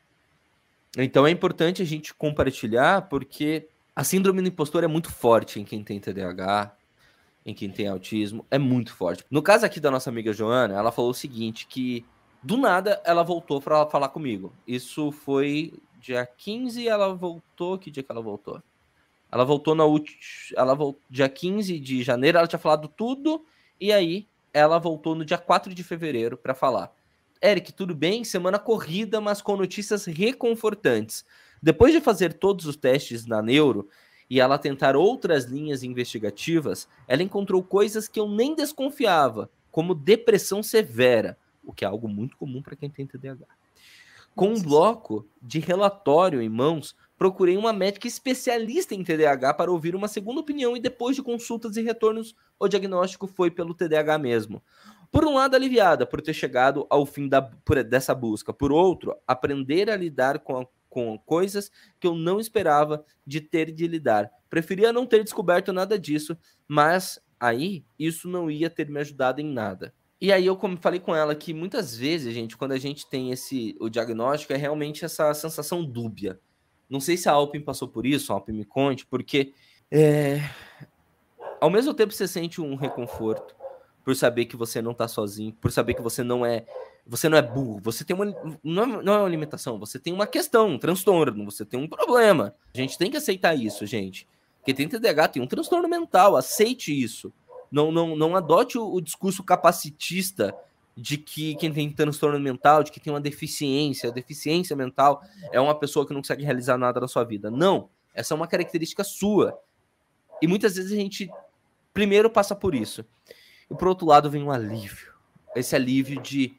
[SPEAKER 1] Então é importante a gente compartilhar porque a síndrome do impostor é muito forte em quem tem TDAH, em quem tem autismo, é muito forte. No caso aqui da nossa amiga Joana, ela falou o seguinte, que do nada ela voltou para falar comigo. Isso foi dia 15, ela voltou, que dia que ela voltou? Ela voltou na última, ela voltou dia 15 de janeiro, ela tinha falado tudo e aí ela voltou no dia 4 de fevereiro para falar. Eric, tudo bem? Semana corrida, mas com notícias reconfortantes. Depois de fazer todos os testes na neuro e ela tentar outras linhas investigativas, ela encontrou coisas que eu nem desconfiava, como depressão severa, o que é algo muito comum para quem tem TDAH. Com um bloco de relatório em mãos, procurei uma médica especialista em TDAH para ouvir uma segunda opinião e depois de consultas e retornos, o diagnóstico foi pelo TDAH mesmo. Por um lado, aliviada por ter chegado ao fim da, por, dessa busca. Por outro, aprender a lidar com, a, com coisas que eu não esperava de ter de lidar. Preferia não ter descoberto nada disso, mas aí isso não ia ter me ajudado em nada. E aí eu falei com ela que muitas vezes, gente, quando a gente tem esse o diagnóstico, é realmente essa sensação dúbia. Não sei se a Alpin passou por isso, a Alpin me conte, porque é, ao mesmo tempo você sente um reconforto, por saber que você não tá sozinho, por saber que você não é você não é burro, você tem uma não é, não é uma limitação, você tem uma questão, um transtorno, você tem um problema. A gente tem que aceitar isso, gente. Quem tem TDAH tem um transtorno mental, aceite isso. Não não, não adote o, o discurso capacitista de que quem tem transtorno mental, de que tem uma deficiência, deficiência mental é uma pessoa que não consegue realizar nada na sua vida. Não, essa é uma característica sua. E muitas vezes a gente primeiro passa por isso. E por outro lado vem um alívio. Esse alívio de.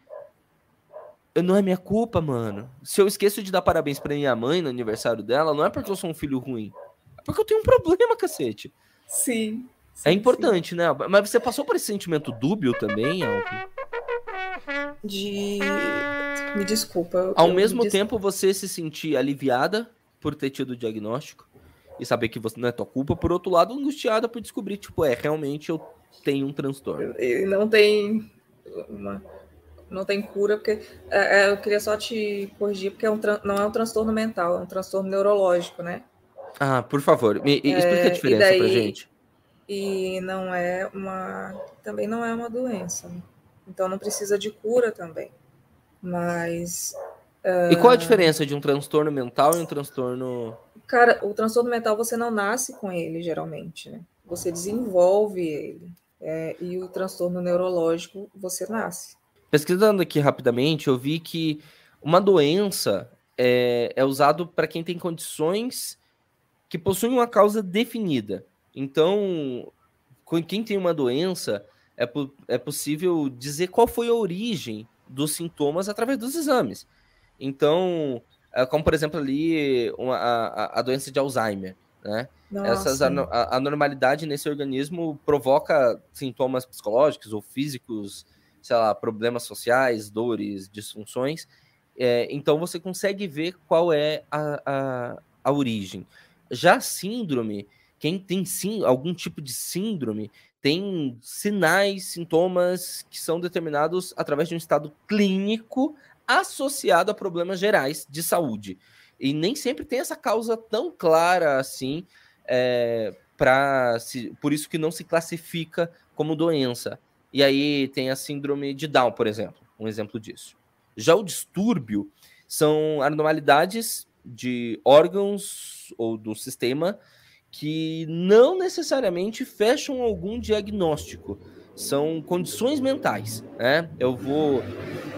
[SPEAKER 1] Não é minha culpa, mano. Se eu esqueço de dar parabéns pra minha mãe no aniversário dela, não é porque eu sou um filho ruim. É porque eu tenho um problema, cacete.
[SPEAKER 2] Sim.
[SPEAKER 1] sim é importante, sim. né? Mas você passou por esse sentimento dúbio também, Alvin?
[SPEAKER 2] De. Me desculpa.
[SPEAKER 1] Ao mesmo tempo, você se sentir aliviada por ter tido o diagnóstico e saber que você não é tua culpa, por outro lado, angustiada por descobrir, tipo, é, realmente eu tem um transtorno.
[SPEAKER 2] E não tem uma, não tem cura, porque é, é, eu queria só te corrigir, porque é um, não é um transtorno mental, é um transtorno neurológico, né?
[SPEAKER 1] Ah, por favor, me, explica a é, diferença daí, pra gente.
[SPEAKER 2] E não é uma. Também não é uma doença. Né? Então não precisa de cura também. Mas.
[SPEAKER 1] Uh... E qual a diferença de um transtorno mental e um transtorno.
[SPEAKER 2] Cara, o transtorno mental você não nasce com ele, geralmente, né? Você desenvolve ele é, e o transtorno neurológico você nasce.
[SPEAKER 1] Pesquisando aqui rapidamente, eu vi que uma doença é, é usado para quem tem condições que possuem uma causa definida. Então, quem tem uma doença, é, é possível dizer qual foi a origem dos sintomas através dos exames. Então, como por exemplo ali uma, a, a doença de Alzheimer, né? Essas a, anormalidade nesse organismo provoca sintomas psicológicos ou físicos, sei lá, problemas sociais, dores, disfunções. É, então você consegue ver qual é a, a, a origem. Já síndrome, quem tem sim algum tipo de síndrome tem sinais, sintomas que são determinados através de um estado clínico associado a problemas gerais de saúde. E nem sempre tem essa causa tão clara assim é, para por isso que não se classifica como doença. E aí tem a síndrome de Down, por exemplo, um exemplo disso. Já o distúrbio são anormalidades de órgãos ou do sistema que não necessariamente fecham algum diagnóstico. São condições mentais. Né? Eu vou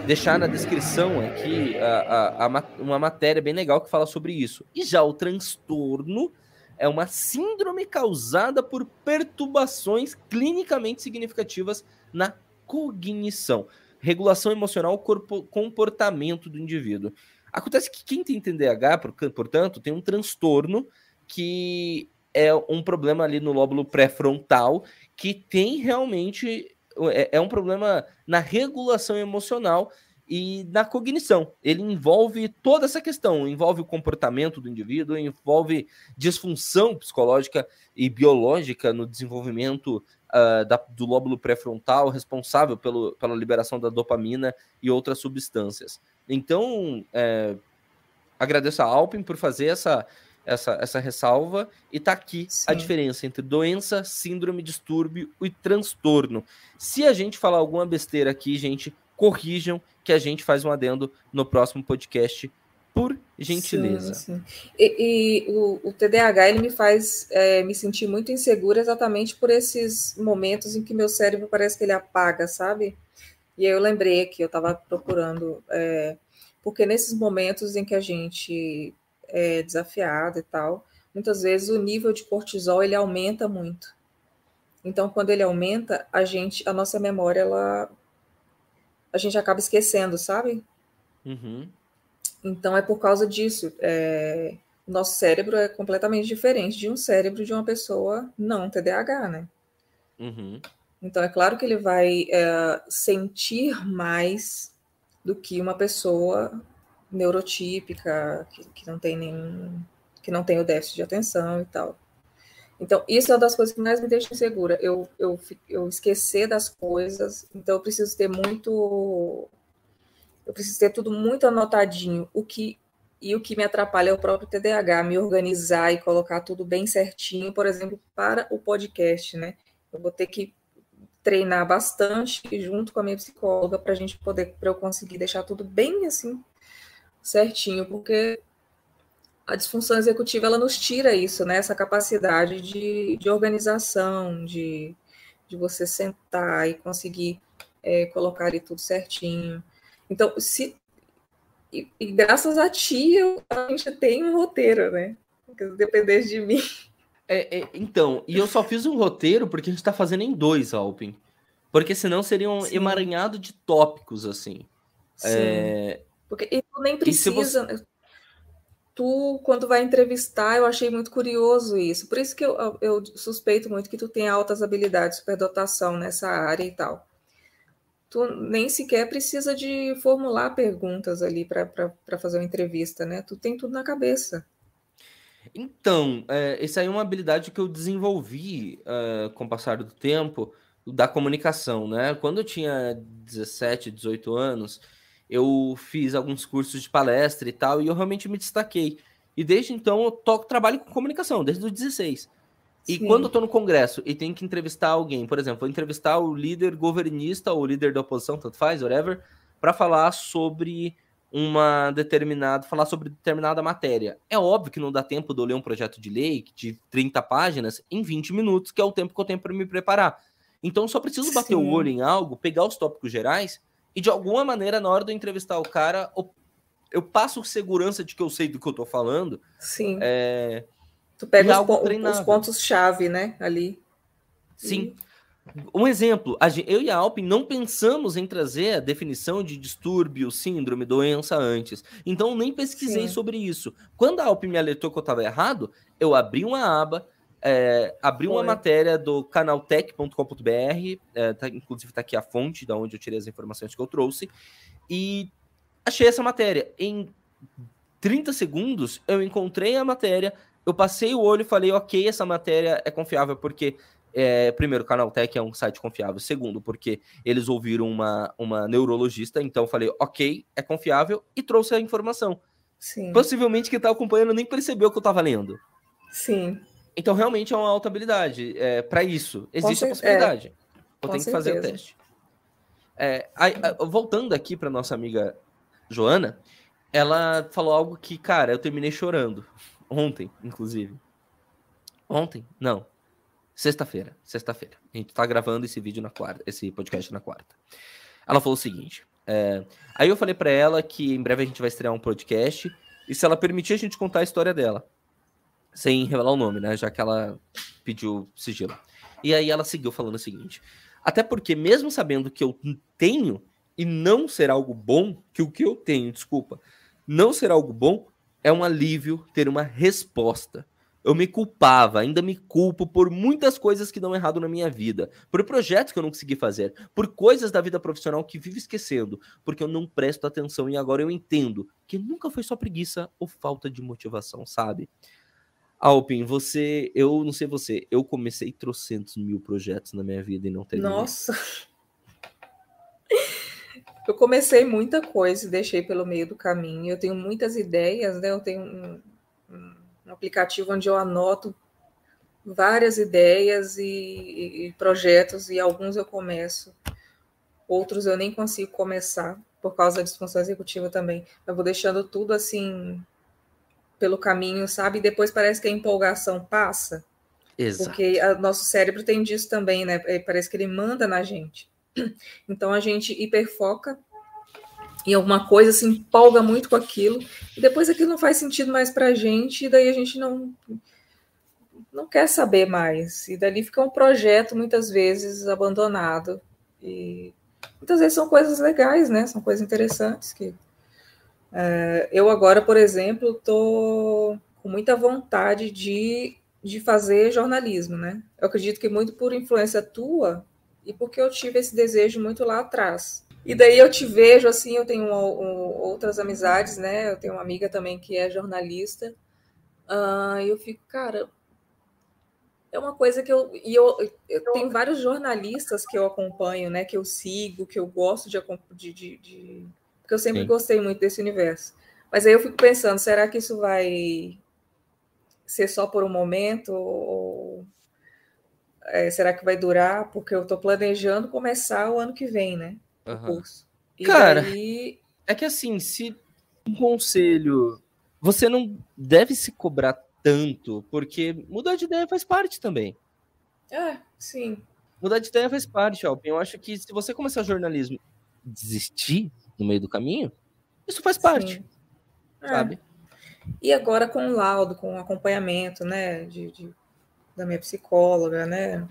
[SPEAKER 1] deixar na descrição aqui a, a, a, uma matéria bem legal que fala sobre isso. E já o transtorno é uma síndrome causada por perturbações clinicamente significativas na cognição, regulação emocional, corpo, comportamento do indivíduo. Acontece que quem tem TDAH, portanto, tem um transtorno que é um problema ali no lóbulo pré-frontal que tem realmente é, é um problema na regulação emocional e na cognição. Ele envolve toda essa questão, envolve o comportamento do indivíduo, envolve disfunção psicológica e biológica no desenvolvimento uh, da, do lóbulo pré-frontal, responsável pelo, pela liberação da dopamina e outras substâncias. Então, é, agradeço a Alpin por fazer essa, essa, essa ressalva e tá aqui Sim. a diferença entre doença, síndrome, distúrbio e transtorno. Se a gente falar alguma besteira aqui, gente, corrijam que a gente faz um adendo no próximo podcast, por gentileza. Sim,
[SPEAKER 2] sim. E, e o, o, TDAH ele me faz é, me sentir muito insegura exatamente por esses momentos em que meu cérebro parece que ele apaga, sabe? E aí eu lembrei que eu estava procurando, é, porque nesses momentos em que a gente é desafiado e tal, muitas vezes o nível de cortisol ele aumenta muito. Então, quando ele aumenta, a gente, a nossa memória, ela a gente acaba esquecendo, sabe?
[SPEAKER 1] Uhum.
[SPEAKER 2] Então é por causa disso. É, nosso cérebro é completamente diferente de um cérebro de uma pessoa não TDAH, né?
[SPEAKER 1] Uhum.
[SPEAKER 2] Então é claro que ele vai é, sentir mais do que uma pessoa neurotípica que, que não tem nenhum, que não tem o déficit de atenção e tal. Então, isso é uma das coisas que mais me deixa insegura. Eu, eu, eu esquecer das coisas, então eu preciso ter muito. Eu preciso ter tudo muito anotadinho. O que e o que me atrapalha é o próprio TDAH, me organizar e colocar tudo bem certinho, por exemplo, para o podcast, né? Eu vou ter que treinar bastante junto com a minha psicóloga para a gente poder, para eu conseguir deixar tudo bem assim certinho, porque a disfunção executiva ela nos tira isso, né? Essa capacidade de, de organização, de, de você sentar e conseguir é, colocar ali tudo certinho. Então, se e, e, graças a ti eu, a gente tem um roteiro, né? Porque se dependesse de mim.
[SPEAKER 1] É, é, então, e eu só fiz um roteiro porque a gente está fazendo em dois, Alpin. Porque senão seria um Sim. emaranhado de tópicos, assim.
[SPEAKER 2] Sim. É... Porque e tu nem precisa. Você tu, quando vai entrevistar, eu achei muito curioso isso. Por isso que eu, eu suspeito muito que tu tem altas habilidades, superdotação nessa área e tal. Tu nem sequer precisa de formular perguntas ali para fazer uma entrevista, né? Tu tem tudo na cabeça.
[SPEAKER 1] Então, é, essa aí é uma habilidade que eu desenvolvi uh, com o passar do tempo da comunicação, né? Quando eu tinha 17, 18 anos, eu fiz alguns cursos de palestra e tal, e eu realmente me destaquei. E desde então eu toco, trabalho com comunicação, desde os 16. E Sim. quando eu tô no congresso e tenho que entrevistar alguém, por exemplo, vou entrevistar o líder governista ou o líder da oposição, tanto faz, whatever, para falar sobre uma determinada, falar sobre determinada matéria. É óbvio que não dá tempo de eu ler um projeto de lei de 30 páginas em 20 minutos, que é o tempo que eu tenho para me preparar. Então só preciso bater Sim. o olho em algo, pegar os tópicos gerais e de alguma maneira, na hora de eu entrevistar o cara, eu passo segurança de que eu sei do que eu tô falando.
[SPEAKER 2] Sim.
[SPEAKER 1] É...
[SPEAKER 2] Tu pega os, po os pontos-chave, né? Ali.
[SPEAKER 1] Sim. E... Um exemplo, eu e a Alpin não pensamos em trazer a definição de distúrbio, síndrome, doença antes. Então nem pesquisei Sim. sobre isso. Quando a Alpin me alertou que eu estava errado, eu abri uma aba, é, abri Foi. uma matéria do canaltech.com.br, é, tá, inclusive está aqui a fonte da onde eu tirei as informações que eu trouxe, e achei essa matéria. Em 30 segundos, eu encontrei a matéria, eu passei o olho e falei, ok, essa matéria é confiável, porque, é, primeiro, o Canaltech é um site confiável. Segundo, porque eles ouviram uma, uma neurologista, então eu falei, ok, é confiável, e trouxe a informação.
[SPEAKER 2] Sim.
[SPEAKER 1] Possivelmente quem está acompanhando nem percebeu que eu estava lendo.
[SPEAKER 2] Sim.
[SPEAKER 1] Então, realmente é uma alta habilidade. É, para isso, existe a possibilidade. É, eu tenho que fazer o teste. É, voltando aqui para nossa amiga Joana, ela falou algo que, cara, eu terminei chorando. Ontem, inclusive. Ontem? Não. Sexta-feira. Sexta-feira. A gente tá gravando esse vídeo na quarta, esse podcast na quarta. Ela falou o seguinte. É, aí eu falei para ela que em breve a gente vai estrear um podcast. E se ela permitir a gente contar a história dela sem revelar o nome, né? Já que ela pediu sigilo. E aí ela seguiu falando o seguinte: até porque, mesmo sabendo que eu tenho e não ser algo bom, que o que eu tenho, desculpa, não ser algo bom, é um alívio ter uma resposta. Eu me culpava, ainda me culpo por muitas coisas que dão errado na minha vida, por projetos que eu não consegui fazer, por coisas da vida profissional que vivo esquecendo, porque eu não presto atenção e agora eu entendo que nunca foi só preguiça ou falta de motivação, sabe? Alpin, você, eu não sei você, eu comecei trocentos mil projetos na minha vida e não terminei.
[SPEAKER 2] Nossa! Eu comecei muita coisa e deixei pelo meio do caminho. Eu tenho muitas ideias, né? Eu tenho um, um aplicativo onde eu anoto várias ideias e, e, projetos, e alguns eu começo, outros eu nem consigo começar por causa da disfunção executiva também. Eu vou deixando tudo assim pelo caminho, sabe? E depois parece que a empolgação passa. Exato. Porque o nosso cérebro tem disso também, né? É, parece que ele manda na gente. Então a gente hiperfoca em alguma coisa, se empolga muito com aquilo, e depois aquilo não faz sentido mais para a gente, e daí a gente não não quer saber mais. E dali fica um projeto muitas vezes abandonado. E muitas vezes são coisas legais, né? São coisas interessantes que é, eu agora, por exemplo, estou com muita vontade de, de fazer jornalismo, né? Eu acredito que muito por influência tua e porque eu tive esse desejo muito lá atrás. E daí eu te vejo assim, eu tenho um, um, outras amizades, né? Eu tenho uma amiga também que é jornalista. Uh, eu fico, cara, é uma coisa que eu. E eu, eu tenho vários jornalistas que eu acompanho, né? Que eu sigo, que eu gosto de, de, de porque eu sempre Sim. gostei muito desse universo. Mas aí eu fico pensando, será que isso vai ser só por um momento? Ou é, será que vai durar? Porque eu estou planejando começar o ano que vem, né? O uhum. curso.
[SPEAKER 1] E Cara, daí... é que assim, se um conselho, você não deve se cobrar tanto, porque mudar de ideia faz parte também.
[SPEAKER 2] É, sim.
[SPEAKER 1] Mudar de ideia faz parte, Alpin. Eu acho que se você começar jornalismo desistir, no meio do caminho, isso faz parte, é. sabe?
[SPEAKER 2] E agora com o laudo, com o acompanhamento, né, de, de da minha psicóloga, né,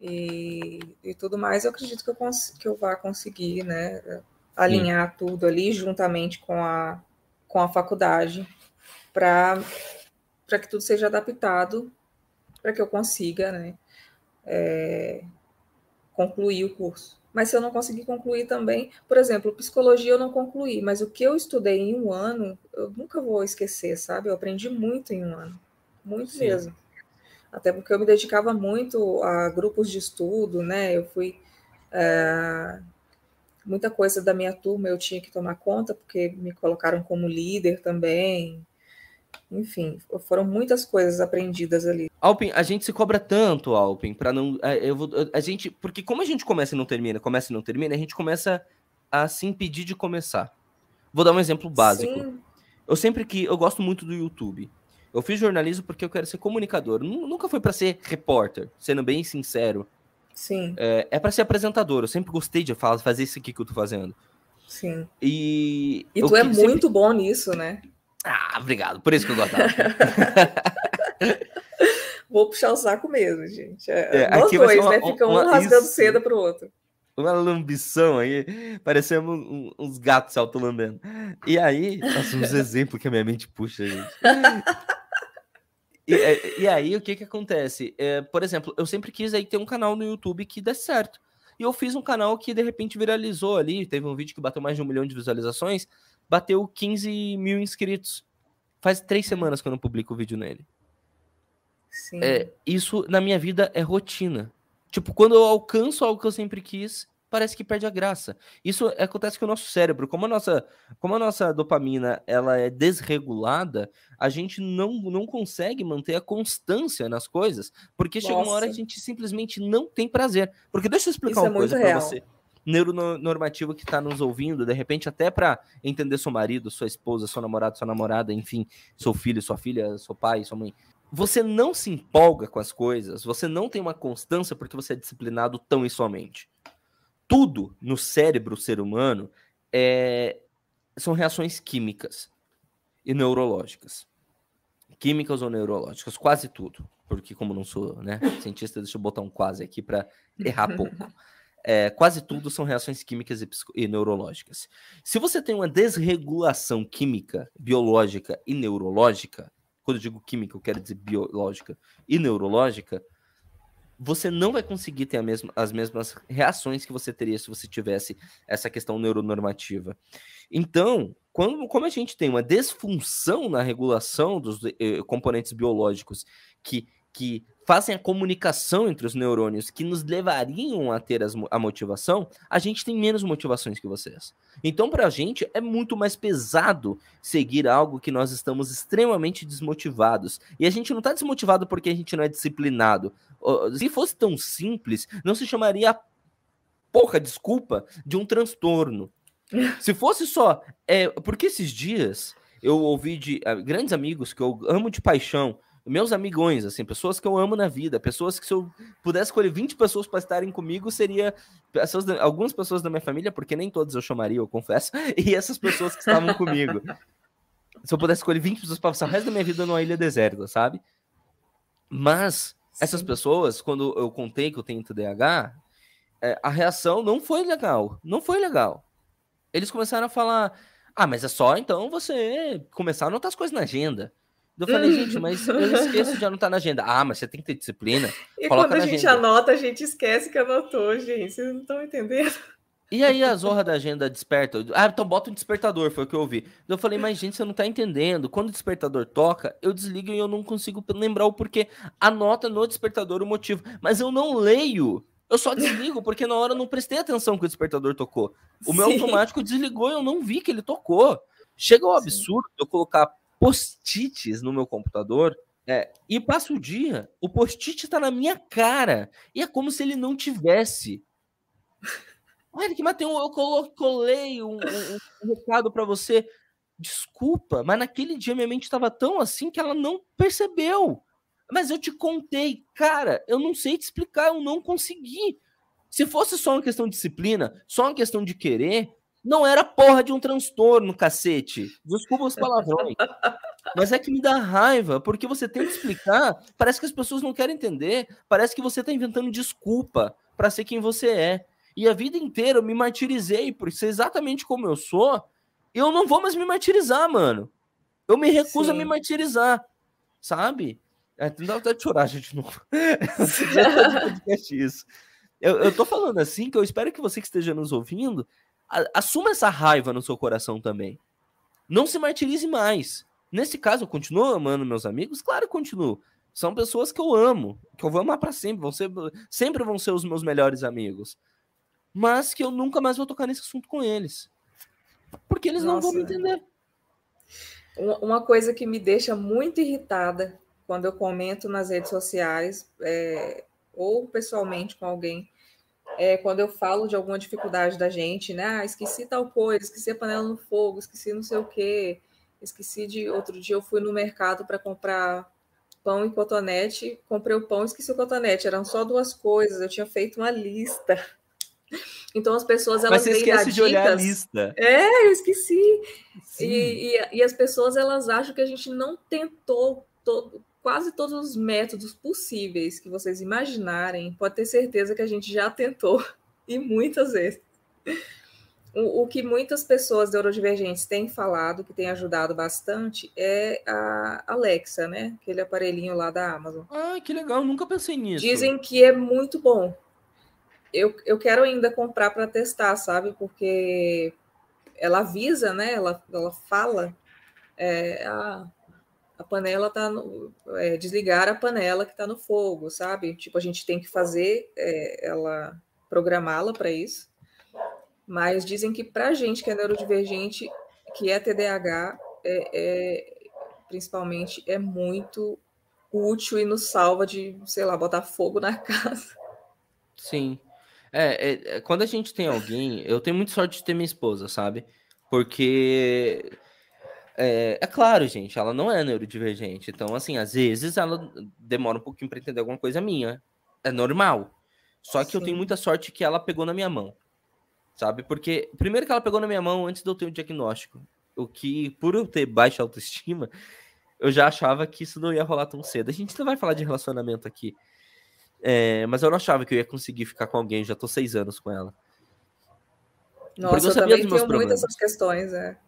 [SPEAKER 2] e, e, tudo mais, eu acredito que eu, que eu vá conseguir, né, alinhar Sim. tudo ali juntamente com a, com a faculdade para que tudo seja adaptado para que eu consiga, né, é, concluir o curso. Mas se eu não conseguir concluir também, por exemplo, psicologia eu não concluí, mas o que eu estudei em um ano, eu nunca vou esquecer, sabe? Eu aprendi muito em um ano, muito Sim. mesmo. Até porque eu me dedicava muito a grupos de estudo, né? Eu fui. É, muita coisa da minha turma eu tinha que tomar conta, porque me colocaram como líder também. Enfim, foram muitas coisas aprendidas ali.
[SPEAKER 1] Alpin, a gente se cobra tanto, Alpin, para não. É, eu vou, a gente, porque como a gente começa e não termina, começa e não termina, a gente começa a se impedir de começar. Vou dar um exemplo básico. Sim. Eu sempre que eu gosto muito do YouTube. Eu fiz jornalismo porque eu quero ser comunicador. Nunca foi para ser repórter, sendo bem sincero.
[SPEAKER 2] Sim.
[SPEAKER 1] É, é para ser apresentador. Eu sempre gostei de fazer isso aqui que eu tô fazendo.
[SPEAKER 2] Sim.
[SPEAKER 1] E,
[SPEAKER 2] e tu é sempre... muito bom nisso, né?
[SPEAKER 1] Ah, obrigado. Por isso que eu gosto.
[SPEAKER 2] Vou puxar o saco mesmo, gente. É, é nós dois, uma, né? Fica um rasgando isso, seda pro outro.
[SPEAKER 1] Uma lambição aí, parecemos um, uns gatos se autolambendo. E aí, nossa, uns exemplos que a minha mente puxa, gente. E, é, e, aí, o que que acontece? É, por exemplo, eu sempre quis aí ter um canal no YouTube que dê certo. E eu fiz um canal que de repente viralizou ali. Teve um vídeo que bateu mais de um milhão de visualizações bateu 15 mil inscritos. Faz três semanas que eu não publico o vídeo nele. É, isso na minha vida é rotina. Tipo, quando eu alcanço algo que eu sempre quis, parece que perde a graça. Isso acontece com o nosso cérebro. Como a nossa, como a nossa dopamina ela é desregulada, a gente não, não consegue manter a constância nas coisas, porque nossa. chega uma hora que a gente simplesmente não tem prazer. Porque deixa eu explicar Isso é uma é coisa para você neuronormativo que está nos ouvindo, de repente até para entender seu marido, sua esposa, seu namorado, sua namorada, enfim, seu filho, sua filha, seu pai, sua mãe. Você não se empolga com as coisas, você não tem uma constância porque você é disciplinado tão e somente. Tudo no cérebro ser humano é... são reações químicas e neurológicas. Químicas ou neurológicas, quase tudo. Porque, como não sou né, cientista, deixa eu botar um quase aqui para errar pouco. é, quase tudo são reações químicas e, e, neurológicas. Se você tem uma desregulação química, biológica e neurológica, quando eu digo química, eu quero dizer biológica e neurológica, você não vai conseguir ter mesma, as mesmas reações que você teria se você tivesse essa questão neuronormativa. Então, quando, como a gente tem uma desfunção na regulação dos eh, componentes biológicos que, que fazem a comunicação entre os neurônios que nos levariam a ter as, a motivação, a gente tem menos motivações que vocês. Então, para a gente, é muito mais pesado seguir algo que nós estamos extremamente desmotivados. E a gente não está desmotivado porque a gente não é disciplinado. Se fosse tão simples, não se chamaria porra desculpa de um transtorno. Se fosse só. É, porque esses dias eu ouvi de uh, grandes amigos que eu amo de paixão meus amigões, assim, pessoas que eu amo na vida, pessoas que se eu pudesse escolher 20 pessoas para estarem comigo, seria pessoas, algumas pessoas da minha família, porque nem todas eu chamaria, eu confesso, e essas pessoas que estavam comigo. Se eu pudesse escolher 20 pessoas para passar o resto da minha vida numa ilha deserta, sabe? Mas essas pessoas, quando eu contei que eu tenho TDAH, é, a reação não foi legal, não foi legal. Eles começaram a falar: "Ah, mas é só então você começar a anotar as coisas na agenda". Eu falei, gente, mas eu esqueço de anotar na agenda. Ah, mas você tem que ter disciplina.
[SPEAKER 2] E quando a gente agenda. anota, a gente esquece que anotou, gente. Vocês não estão entendendo.
[SPEAKER 1] E aí a zorra da agenda desperta. Ah, então bota um despertador, foi o que eu ouvi. Eu falei, mas gente, você não tá entendendo. Quando o despertador toca, eu desligo e eu não consigo lembrar o porquê. Anota no despertador o motivo. Mas eu não leio. Eu só desligo, porque na hora eu não prestei atenção que o despertador tocou. O meu Sim. automático desligou e eu não vi que ele tocou. Chega ao absurdo Sim. eu colocar post-its no meu computador é, e passo o dia, o post-it está na minha cara. E é como se ele não tivesse. Olha que Mateu, eu colei um, um, um recado para você. Desculpa, mas naquele dia minha mente estava tão assim que ela não percebeu. Mas eu te contei, cara, eu não sei te explicar, eu não consegui. Se fosse só uma questão de disciplina, só uma questão de querer, não era porra de um transtorno, cacete. Desculpa os palavrões. Mas é que me dá raiva, porque você tem que explicar. Parece que as pessoas não querem entender. Parece que você está inventando desculpa para ser quem você é. E a vida inteira eu me martirizei por ser exatamente como eu sou. Eu não vou mais me martirizar, mano. Eu me recuso Sim. a me martirizar. Sabe? É, não dá vontade de chorar, gente, de novo. isso. Eu, eu tô falando assim que eu espero que você que esteja nos ouvindo assuma essa raiva no seu coração também. Não se martirize mais. Nesse caso, eu continuo amando meus amigos? Claro que continuo. São pessoas que eu amo, que eu vou amar para sempre, vão ser, sempre vão ser os meus melhores amigos. Mas que eu nunca mais vou tocar nesse assunto com eles. Porque eles Nossa. não vão me entender.
[SPEAKER 2] Uma coisa que me deixa muito irritada quando eu comento nas redes sociais, é, ou pessoalmente com alguém, é, quando eu falo de alguma dificuldade da gente, né? Ah, esqueci tal coisa, esqueci a panela no fogo, esqueci não sei o quê, esqueci de. Outro dia eu fui no mercado para comprar pão e cotonete, comprei o pão e esqueci o cotonete, eram só duas coisas, eu tinha feito uma lista. Então as pessoas elas
[SPEAKER 1] Mas você esquece de olhar a lista.
[SPEAKER 2] É, eu esqueci. E, e, e, as pessoas elas acham que a gente não tentou todo, quase todos os métodos possíveis que vocês imaginarem, pode ter certeza que a gente já tentou e muitas vezes. O, o, que muitas pessoas neurodivergentes têm falado, que tem ajudado bastante, é a Alexa, né? Aquele aparelhinho lá da Amazon.
[SPEAKER 1] Ah, que legal, nunca pensei nisso.
[SPEAKER 2] Dizem que é muito bom. Eu, eu quero ainda comprar para testar, sabe? Porque ela avisa, né? Ela, ela fala. É, ah, a panela tá no, é, desligar a panela que está no fogo, sabe? Tipo, a gente tem que fazer é, ela programá-la para isso. Mas dizem que para gente que é neurodivergente, que é TDAH, é, é, principalmente é muito útil e nos salva de, sei lá, botar fogo na casa.
[SPEAKER 1] Sim. É, é, é quando a gente tem alguém, eu tenho muita sorte de ter minha esposa, sabe? Porque é, é, claro, gente, ela não é neurodivergente. Então, assim, às vezes ela demora um pouquinho para entender alguma coisa minha. É normal. Só que Sim. eu tenho muita sorte que ela pegou na minha mão. Sabe? Porque, primeiro que ela pegou na minha mão antes de eu ter o diagnóstico. O que, por eu ter baixa autoestima, eu já achava que isso não ia rolar tão cedo. A gente não vai falar de relacionamento aqui. É, mas eu não achava que eu ia conseguir ficar com alguém. Já tô seis anos com ela.
[SPEAKER 2] Nossa, eu, eu também tenho muitas essas questões, é.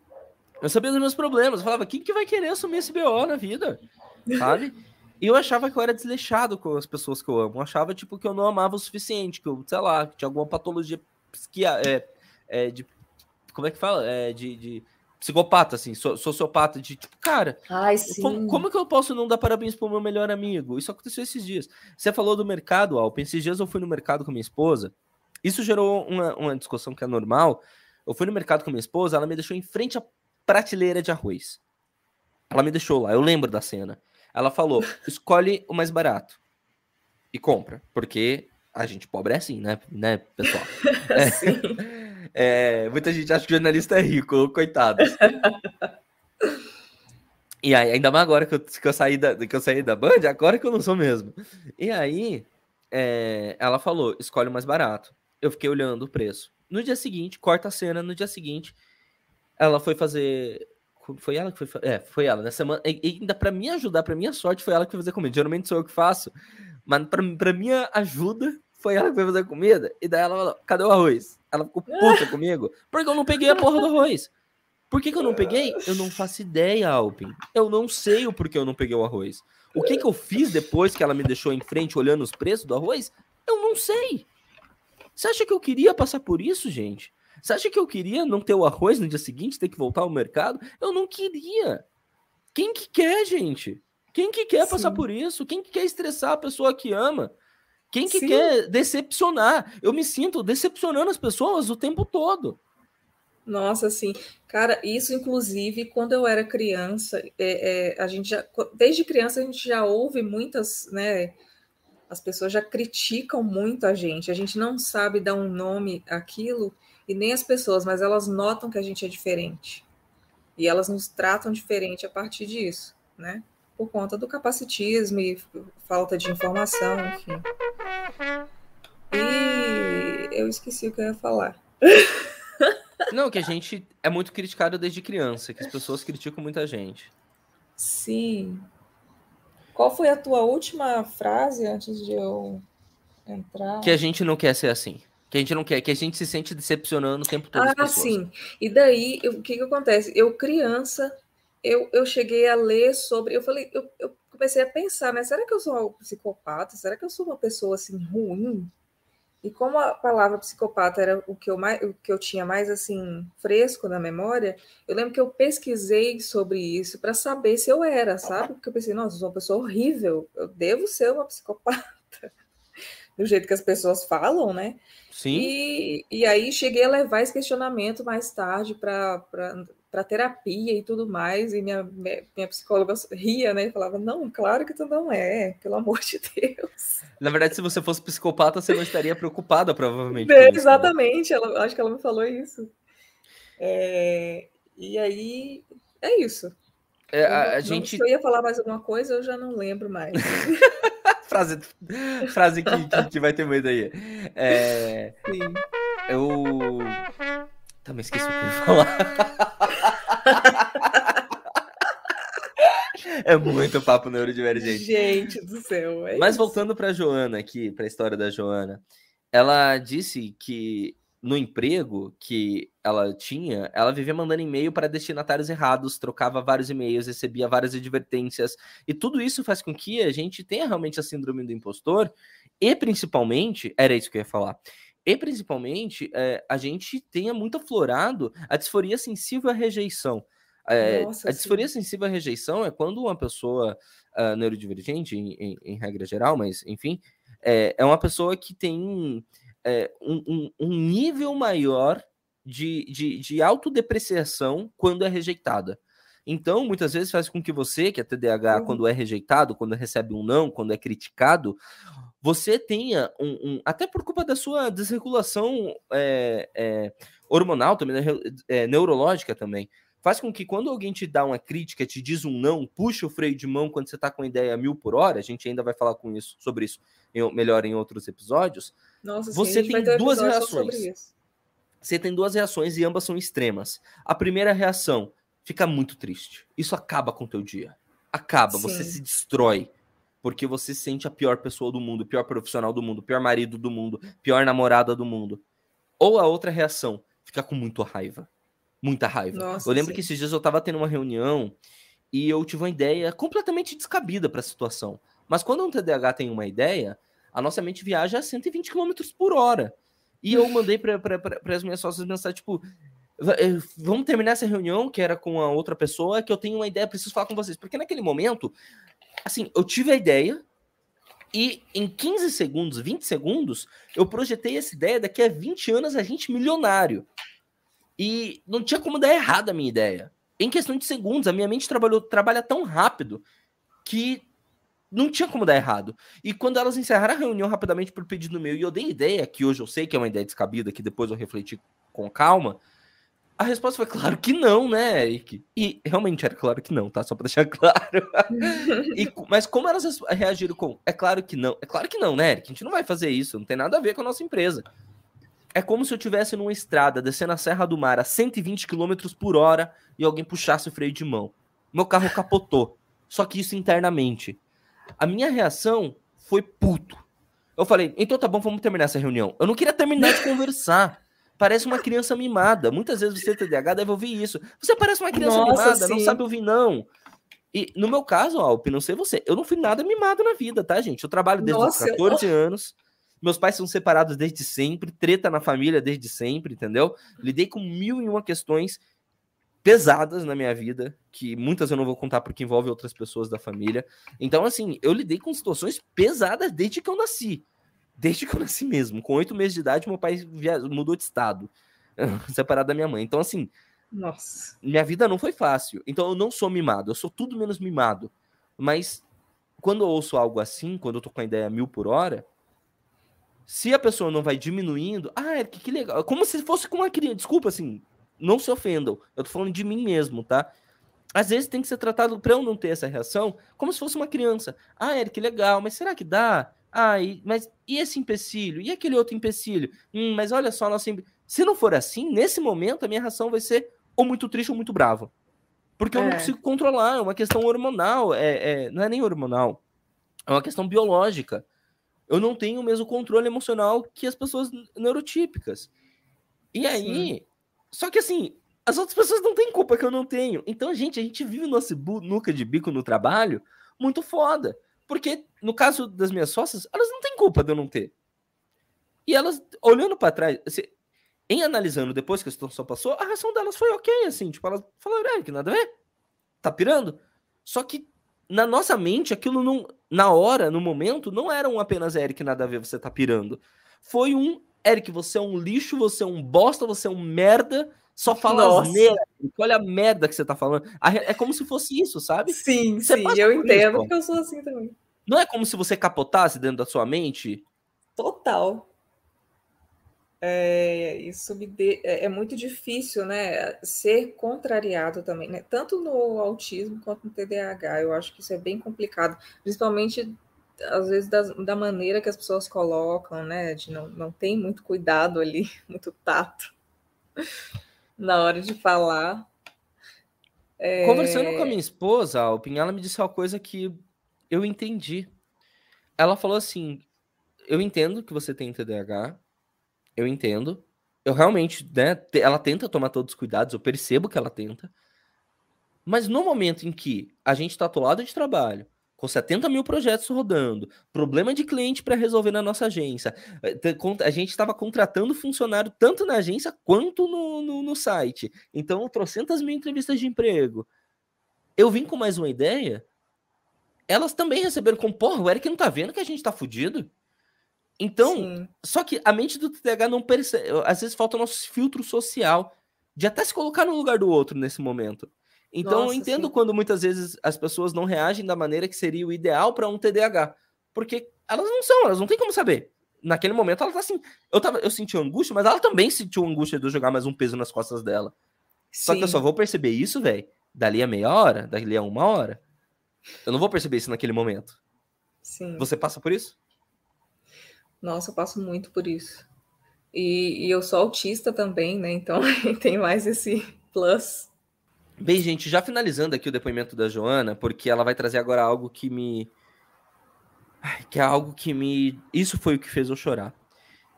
[SPEAKER 1] Eu sabia dos meus problemas. Eu falava, quem que vai querer assumir esse BO na vida? Sabe? E eu achava que eu era desleixado com as pessoas que eu amo. Eu achava, tipo, que eu não amava o suficiente, que eu, sei lá, que tinha alguma patologia psiquia, é, é, de. Como é que fala? É, de, de psicopata, assim, sociopata, de tipo, cara,
[SPEAKER 2] Ai,
[SPEAKER 1] como, como, que eu posso não dar parabéns pro meu melhor amigo? Isso aconteceu esses dias. Você falou do mercado, Alpen. Esses dias eu fui no mercado com minha esposa. Isso gerou uma, uma discussão que é normal. Eu fui no mercado com minha esposa, ela me deixou em frente à prateleira de arroz. Ela me deixou lá, eu lembro da cena. Ela falou: escolhe o mais barato e compra, porque a gente pobre é assim, né, né pessoal? É, é, muita gente acha que jornalista é rico, coitado. E aí, ainda mais agora que eu, que eu, saí, da, que eu saí da Band, agora que eu não sou mesmo. E aí, é, ela falou: escolhe o mais barato. Eu fiquei olhando o preço. No dia seguinte, corta a cena, no dia seguinte, ela foi fazer foi ela que foi. É, foi ela. Na semana. E ainda para me ajudar, para minha sorte, foi ela que foi fazer comida. Geralmente sou eu que faço. Mas para minha ajuda, foi ela que foi fazer comida. E daí ela falou: cadê o arroz? Ela ficou puta comigo. Porque eu não peguei a porra do arroz. Por que, que eu não peguei? Eu não faço ideia, Alpin. Eu não sei o porquê eu não peguei o arroz. O que, que eu fiz depois que ela me deixou em frente olhando os preços do arroz? Eu não sei. Você acha que eu queria passar por isso, gente? Você acha que eu queria não ter o arroz no dia seguinte, ter que voltar ao mercado? Eu não queria. Quem que quer, gente? Quem que quer Sim. passar por isso? Quem que quer estressar a pessoa que ama? Quem que Sim. quer decepcionar? Eu me sinto decepcionando as pessoas o tempo todo.
[SPEAKER 2] Nossa, sim. Cara, isso inclusive quando eu era criança, é, é, a gente já, desde criança a gente já ouve muitas, né? As pessoas já criticam muito a gente. A gente não sabe dar um nome àquilo e nem as pessoas, mas elas notam que a gente é diferente. E elas nos tratam diferente a partir disso, né? Por conta do capacitismo e falta de informação, enfim. E eu esqueci o que eu ia falar.
[SPEAKER 1] Não, que a gente é muito criticado desde criança, que as pessoas criticam muita gente.
[SPEAKER 2] Sim. Qual foi a tua última frase antes de eu entrar?
[SPEAKER 1] Que a gente não quer ser assim. Que a gente não quer, que a gente se sente decepcionando o tempo todo.
[SPEAKER 2] Ah, sim. E daí, o que, que acontece? Eu, criança, eu, eu cheguei a ler sobre. Eu falei, eu, eu comecei a pensar, né? Será que eu sou um psicopata? Será que eu sou uma pessoa assim ruim? E como a palavra psicopata era o que eu mais, o que eu tinha mais assim fresco na memória, eu lembro que eu pesquisei sobre isso para saber se eu era, sabe? Porque eu pensei, nossa, eu sou uma pessoa horrível, eu devo ser uma psicopata do jeito que as pessoas falam, né?
[SPEAKER 1] Sim.
[SPEAKER 2] E, e aí cheguei a levar esse questionamento mais tarde para terapia e tudo mais, e minha, minha psicóloga ria, né? E falava, não, claro que tu não é, pelo amor de Deus.
[SPEAKER 1] Na verdade, se você fosse psicopata, você não estaria preocupada, provavelmente.
[SPEAKER 2] É, exatamente, ela, acho que ela me falou isso. É, e aí, é isso.
[SPEAKER 1] É, a, a gente...
[SPEAKER 2] Se eu ia falar mais alguma coisa, eu já não lembro mais.
[SPEAKER 1] frase frase que, que, que, vai ter medo aí. É,
[SPEAKER 2] Sim.
[SPEAKER 1] Eu. Também esqueci o que eu ia falar. é muito papo neurodivergente.
[SPEAKER 2] Gente do céu.
[SPEAKER 1] É Mas voltando para Joana aqui, para a história da Joana, ela disse que no emprego que ela tinha, ela vivia mandando e-mail para destinatários errados, trocava vários e-mails, recebia várias advertências, e tudo isso faz com que a gente tenha realmente a síndrome do impostor, e principalmente, era isso que eu ia falar, e principalmente é, a gente tenha muito aflorado a disforia sensível à rejeição. É, Nossa, a disforia sim. sensível à rejeição é quando uma pessoa uh, neurodivergente, em, em, em, regra geral, mas enfim, é, é uma pessoa que tem é, um, um, um, nível maior de, de, de autodepreciação quando é rejeitada. Então, muitas vezes faz com que você, que é TDAH, uhum. quando é rejeitado, quando recebe um não, quando é criticado, você tenha um. um até por culpa da sua desregulação é, é, hormonal também, né, é, neurológica também. Faz com que quando alguém te dá uma crítica, te diz um não, puxa o freio de mão quando você está com a ideia mil por hora, a gente ainda vai falar com isso, sobre isso em, melhor em outros episódios.
[SPEAKER 2] Nossa,
[SPEAKER 1] você sim, tem duas reações. Você tem duas reações e ambas são extremas. A primeira reação fica muito triste. Isso acaba com o teu dia. Acaba, sim. você se destrói. Porque você se sente a pior pessoa do mundo, pior profissional do mundo, pior marido do mundo, pior namorada do mundo. Ou a outra reação, fica com muito raiva. Muita raiva.
[SPEAKER 2] Nossa,
[SPEAKER 1] eu lembro
[SPEAKER 2] sim.
[SPEAKER 1] que esses dias eu tava tendo uma reunião e eu tive uma ideia completamente descabida para a situação. Mas quando um TDAH tem uma ideia, a nossa mente viaja a 120 km por hora. E eu mandei para as minhas sócias mensagem, tipo, eh, vamos terminar essa reunião, que era com a outra pessoa, que eu tenho uma ideia, preciso falar com vocês. Porque naquele momento, assim, eu tive a ideia, e em 15 segundos, 20 segundos, eu projetei essa ideia daqui a 20 anos a gente milionário. E não tinha como dar errado a minha ideia. Em questão de segundos, a minha mente trabalhou, trabalha tão rápido que não tinha como dar errado. E quando elas encerraram a reunião rapidamente por pedido meu, e eu dei ideia, que hoje eu sei que é uma ideia descabida, que depois eu refleti com calma, a resposta foi claro que não, né, Eric? E realmente era claro que não, tá? Só pra deixar claro. e, mas como elas reagiram com é claro que não? É claro que não, né, Eric? A gente não vai fazer isso, não tem nada a ver com a nossa empresa. É como se eu tivesse numa estrada descendo a Serra do Mar a 120 km por hora e alguém puxasse o freio de mão. Meu carro capotou. Só que isso internamente. A minha reação foi puto. Eu falei, então tá bom, vamos terminar essa reunião. Eu não queria terminar de conversar. Parece uma criança mimada. Muitas vezes você TDAH deve ouvir isso. Você parece uma criança Nossa, mimada, sim. não sabe ouvir não. E no meu caso, Alp, não sei você, eu não fui nada mimado na vida, tá, gente? Eu trabalho desde Nossa, os 14 eu... anos. Meus pais são separados desde sempre, treta na família desde sempre, entendeu? Lidei com mil e uma questões pesadas na minha vida, que muitas eu não vou contar porque envolve outras pessoas da família. Então, assim, eu lidei com situações pesadas desde que eu nasci. Desde que eu nasci mesmo. Com oito meses de idade, meu pai mudou de estado, separado da minha mãe. Então, assim,
[SPEAKER 2] Nossa.
[SPEAKER 1] minha vida não foi fácil. Então, eu não sou mimado, eu sou tudo menos mimado. Mas, quando eu ouço algo assim, quando eu tô com a ideia mil por hora, se a pessoa não vai diminuindo, ah, Eric, que legal. Como se fosse com uma criança. Desculpa, assim, não se ofendam. Eu tô falando de mim mesmo, tá? Às vezes tem que ser tratado, para eu não ter essa reação, como se fosse uma criança. Ah, Eric, legal, mas será que dá? Ah, e, mas e esse empecilho? E aquele outro empecilho? Hum, mas olha só, nossa... se não for assim, nesse momento a minha reação vai ser ou muito triste ou muito bravo. Porque é. eu não consigo controlar, é uma questão hormonal, é, é, não é nem hormonal, é uma questão biológica eu não tenho o mesmo controle emocional que as pessoas neurotípicas. E aí, Sim. Só que assim, as outras pessoas não têm culpa que eu não tenho. Então, gente, a gente vive nossa nuca de bico no trabalho muito foda. Porque, no caso das minhas sócias, elas não têm culpa de eu não ter. E elas, olhando para trás, assim, em analisando depois que a situação passou, a reação delas foi ok, assim, tipo, elas falaram, é, que nada a ver, tá pirando? Só que na nossa mente, aquilo não, na hora, no momento, não era um apenas Eric, nada a ver, você tá pirando. Foi um Eric, você é um lixo, você é um bosta, você é um merda, só fala asneira. Olha a merda que você tá falando. É como se fosse isso, sabe?
[SPEAKER 2] Sim, você sim, eu entendo, porque eu sou assim também.
[SPEAKER 1] Não é como se você capotasse dentro da sua mente?
[SPEAKER 2] Total. É, isso me de, é, é, muito difícil, né? Ser contrariado também, né? Tanto no autismo quanto no TDAH. Eu acho que isso é bem complicado, principalmente às vezes da, da maneira que as pessoas colocam, né? De não, não tem muito cuidado ali, muito tato na hora de falar.
[SPEAKER 1] É... Conversando com a minha esposa, Alpin, ela me disse uma coisa que eu entendi. Ela falou assim: Eu entendo que você tem TDAH, eu entendo. Eu realmente, né, ela tenta tomar todos os cuidados, eu percebo que ela tenta. Mas no momento em que a gente está atolado de trabalho, com 70 mil projetos rodando, problema de cliente para resolver na nossa agência, eh, a gente estava contratando funcionário tanto na agência quanto no, no, no site. Então, trocentas mil entrevistas de emprego. Eu vim com mais uma ideia. Elas também receberam com, porra, o Eric não tá vendo que a gente tá fudido? Então, Sim. só que a mente do TDAH não percebe. Às vezes falta o nosso filtro social de até se colocar no lugar do outro nesse momento. Então, Nossa, eu entendo sim. quando muitas vezes as pessoas não reagem da maneira que seria o ideal para um TDAH. Porque elas não são, elas não têm como saber. Naquele momento ela tá assim. Eu, tava, eu senti angústia, mas ela também sentiu angústia de eu jogar mais um peso nas costas dela. Sim. Só que eu só vou perceber isso, velho, dali a meia hora, dali a uma hora. Eu não vou perceber isso naquele momento.
[SPEAKER 2] Sim.
[SPEAKER 1] Você passa por isso?
[SPEAKER 2] Nossa, eu passo muito por isso. E, e eu sou autista também, né? Então tem mais esse plus.
[SPEAKER 1] Bem, gente, já finalizando aqui o depoimento da Joana, porque ela vai trazer agora algo que me. Que é algo que me. Isso foi o que fez eu chorar.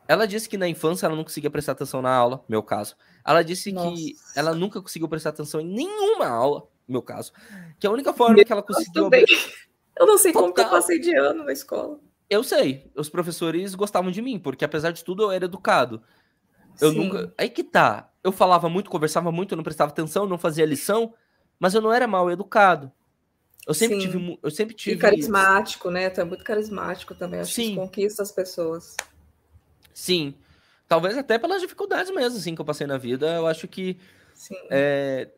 [SPEAKER 1] Ela disse que na infância ela não conseguia prestar atenção na aula, meu caso. Ela disse
[SPEAKER 2] Nossa.
[SPEAKER 1] que ela nunca conseguiu prestar atenção em nenhuma aula, meu caso. Que a única forma
[SPEAKER 2] Meu
[SPEAKER 1] que ela conseguiu.
[SPEAKER 2] também. Eu não sei como que eu
[SPEAKER 1] Total.
[SPEAKER 2] passei de ano na escola.
[SPEAKER 1] Eu sei, os professores gostavam de mim, porque apesar de tudo eu era educado. Eu
[SPEAKER 2] Sim,
[SPEAKER 1] nunca. Aí que tá. Eu falava muito, conversava muito, não prestava atenção, não fazia lição, mas eu não era mal educado. Eu sempre
[SPEAKER 2] Sim.
[SPEAKER 1] tive. Eu sempre
[SPEAKER 2] E
[SPEAKER 1] tive.
[SPEAKER 2] carismático, né? Tu é muito carismático também. Acho que
[SPEAKER 1] Sim.
[SPEAKER 2] isso conquista as pessoas.
[SPEAKER 1] Sim. Talvez até pelas dificuldades mesmo, assim, que eu passei na vida. Eu acho que.
[SPEAKER 2] Sim.
[SPEAKER 1] é,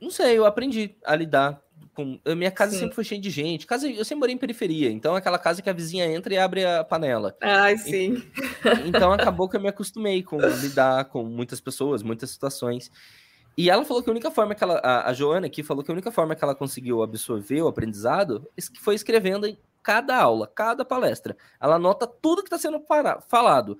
[SPEAKER 1] Não sei, eu aprendi a lidar com. a Minha casa
[SPEAKER 2] Sim.
[SPEAKER 1] sempre foi cheia de gente. Casa... Eu sempre morei em periferia, então é aquela casa que a vizinha entra e abre a panela.
[SPEAKER 2] Ai, sim.
[SPEAKER 1] Então acabou que eu me acostumei com lidar com muitas pessoas, muitas situações. E ela falou que a única forma que ela. A, Joana aqui falou que a única forma que ela conseguiu absorver o aprendizado foi escrevendo em cada aula, cada palestra. Ela anota tudo que está sendo para- falado,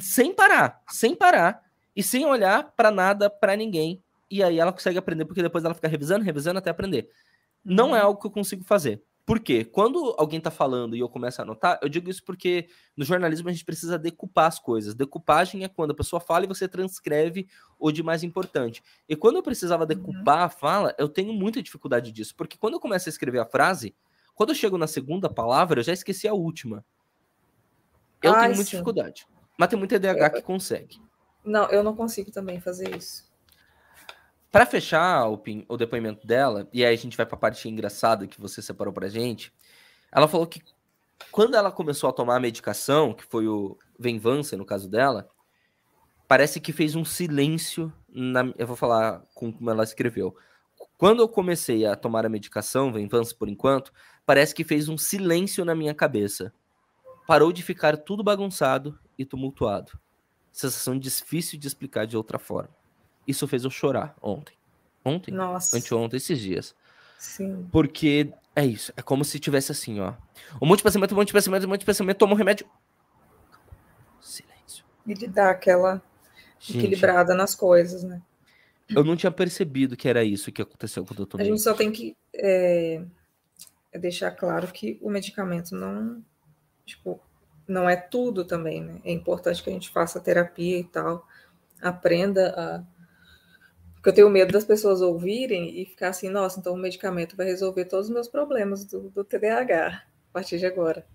[SPEAKER 1] sem parar, sem parar, e sem olhar para nada, para ninguém. E aí ela consegue aprender, porque depois ela fica revisando, revisando até aprender. Não é
[SPEAKER 2] Uhum.
[SPEAKER 1] algo que eu consigo fazer. Por quê? Quando alguém tá falando e eu começo a anotar, eu digo isso porque no jornalismo a gente precisa decupar as coisas. Decupagem é quando a pessoa fala e você transcreve o de mais importante. E quando eu precisava decupar a fala, eu tenho muita dificuldade disso. Porque quando eu começo a escrever a frase, quando eu chego na segunda palavra, eu já esqueci a última. Eu
[SPEAKER 2] Ai,
[SPEAKER 1] tenho muita
[SPEAKER 2] sim.
[SPEAKER 1] dificuldade. Mas tem muito TDAH que consegue.
[SPEAKER 2] Não, eu não consigo também fazer isso.
[SPEAKER 1] Para fechar o, o depoimento dela, e aí a gente vai para a parte engraçada que você separou pra gente, ela falou que quando ela começou a tomar a medicação, que foi o Venvança no caso dela, parece que fez um silêncio na, eu vou falar com como ela escreveu. Quando eu comecei a tomar a medicação, Venvança por enquanto, parece que fez um silêncio na minha cabeça. Parou de ficar tudo bagunçado e tumultuado. Sensação difícil de explicar de outra forma. Isso fez eu chorar ontem. Ontem?
[SPEAKER 2] Nossa.
[SPEAKER 1] Anteontem, esses dias.
[SPEAKER 2] Sim.
[SPEAKER 1] Porque é isso. É como se tivesse assim, ó. Um monte de pensamento, um monte de pensamento, um monte de pensamento, toma um remédio. Silêncio.
[SPEAKER 2] Ele dá aquela
[SPEAKER 1] Gente,
[SPEAKER 2] equilibrada nas coisas, né?
[SPEAKER 1] eu não tinha percebido que era isso que aconteceu quando eu
[SPEAKER 2] A
[SPEAKER 1] tomei.
[SPEAKER 2] gente só tem que é, é deixar claro que o medicamento não, tipo, não é tudo também, né? É importante que a gente faça terapia e tal, aprenda a. Porque eu tenho medo das pessoas ouvirem e ficar assim, nossa, então o medicamento vai resolver todos os meus problemas do, do TDAH a partir de agora.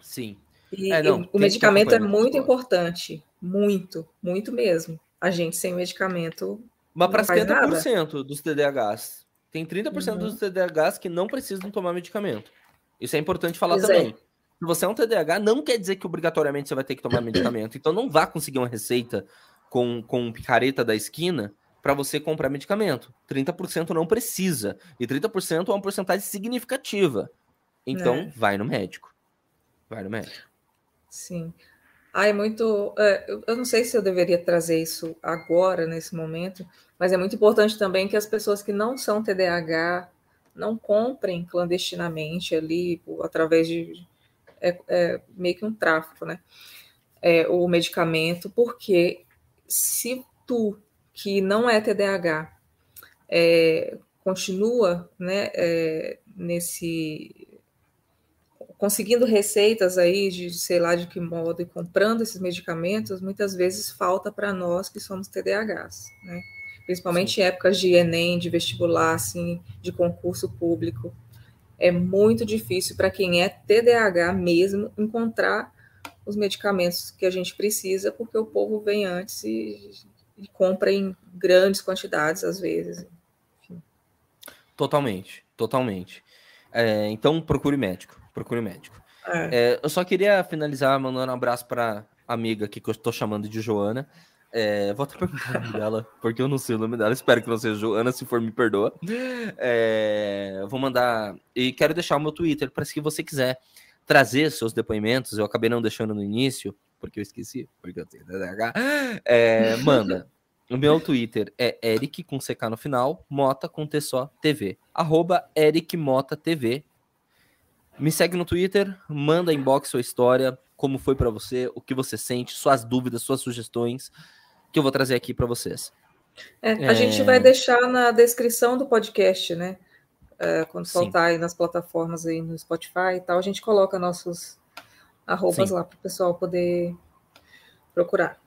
[SPEAKER 1] Sim.
[SPEAKER 2] E,
[SPEAKER 1] É, não,
[SPEAKER 2] e o medicamento é muito importante, muito, muito mesmo. A gente sem medicamento
[SPEAKER 1] Mas para
[SPEAKER 2] Não faz nada.
[SPEAKER 1] 70% dos TDAHs, tem 30%
[SPEAKER 2] Uhum.
[SPEAKER 1] dos TDAHs que não precisam tomar medicamento. Isso é importante falar
[SPEAKER 2] Pois é.
[SPEAKER 1] também. Se você é um TDAH, não quer dizer que obrigatoriamente você vai ter que tomar medicamento. Então não vá conseguir uma receita com, com um picareta da esquina para você comprar medicamento. 30% não precisa. E 30% é uma porcentagem significativa. Então,
[SPEAKER 2] É.
[SPEAKER 1] vai no médico. Vai no médico.
[SPEAKER 2] Sim. Ah, é muito. eu, não sei se eu deveria trazer isso agora, nesse momento, mas é muito importante também que as pessoas que não são TDAH não comprem clandestinamente ali, através de. É, é meio que um tráfico, né? É, o medicamento, porque se tu, que não é TDAH, é, continua né, é, nesse conseguindo receitas aí de sei lá de que modo e comprando esses medicamentos, muitas vezes falta para nós que somos TDAHs, né? Principalmente em épocas de Enem, de vestibular, assim, de concurso público. É muito difícil para quem é TDAH mesmo encontrar os medicamentos que a gente precisa, porque o povo vem antes e, e compra em grandes quantidades, às vezes.
[SPEAKER 1] Totalmente, totalmente. É, então, procure médico. Procure médico.
[SPEAKER 2] É.
[SPEAKER 1] É, eu só queria finalizar mandando um abraço para amiga aqui que eu estou chamando de Joana. É, vou até perguntar o nome dela, porque eu não sei o nome dela. Espero que não seja Joana, se for, me perdoa. É, vou mandar. E quero deixar o meu Twitter para se você quiser trazer seus depoimentos. Eu acabei não deixando no início, porque eu esqueci, porque eu tenho. É, manda. O meu Twitter é Eric com CK no final, Mota com T só TV. Arroba Eric Mota TV. Me segue no Twitter, manda inbox sua história, como foi pra você, o que você sente, suas dúvidas, suas sugestões, que eu vou trazer aqui pra vocês.
[SPEAKER 2] É, a
[SPEAKER 1] É.
[SPEAKER 2] gente vai deixar na descrição do podcast, né? É, quando
[SPEAKER 1] Sim.
[SPEAKER 2] soltar aí nas plataformas aí no Spotify e tal, a gente coloca nossos, arrobas Sim. lá para o pessoal poder procurar.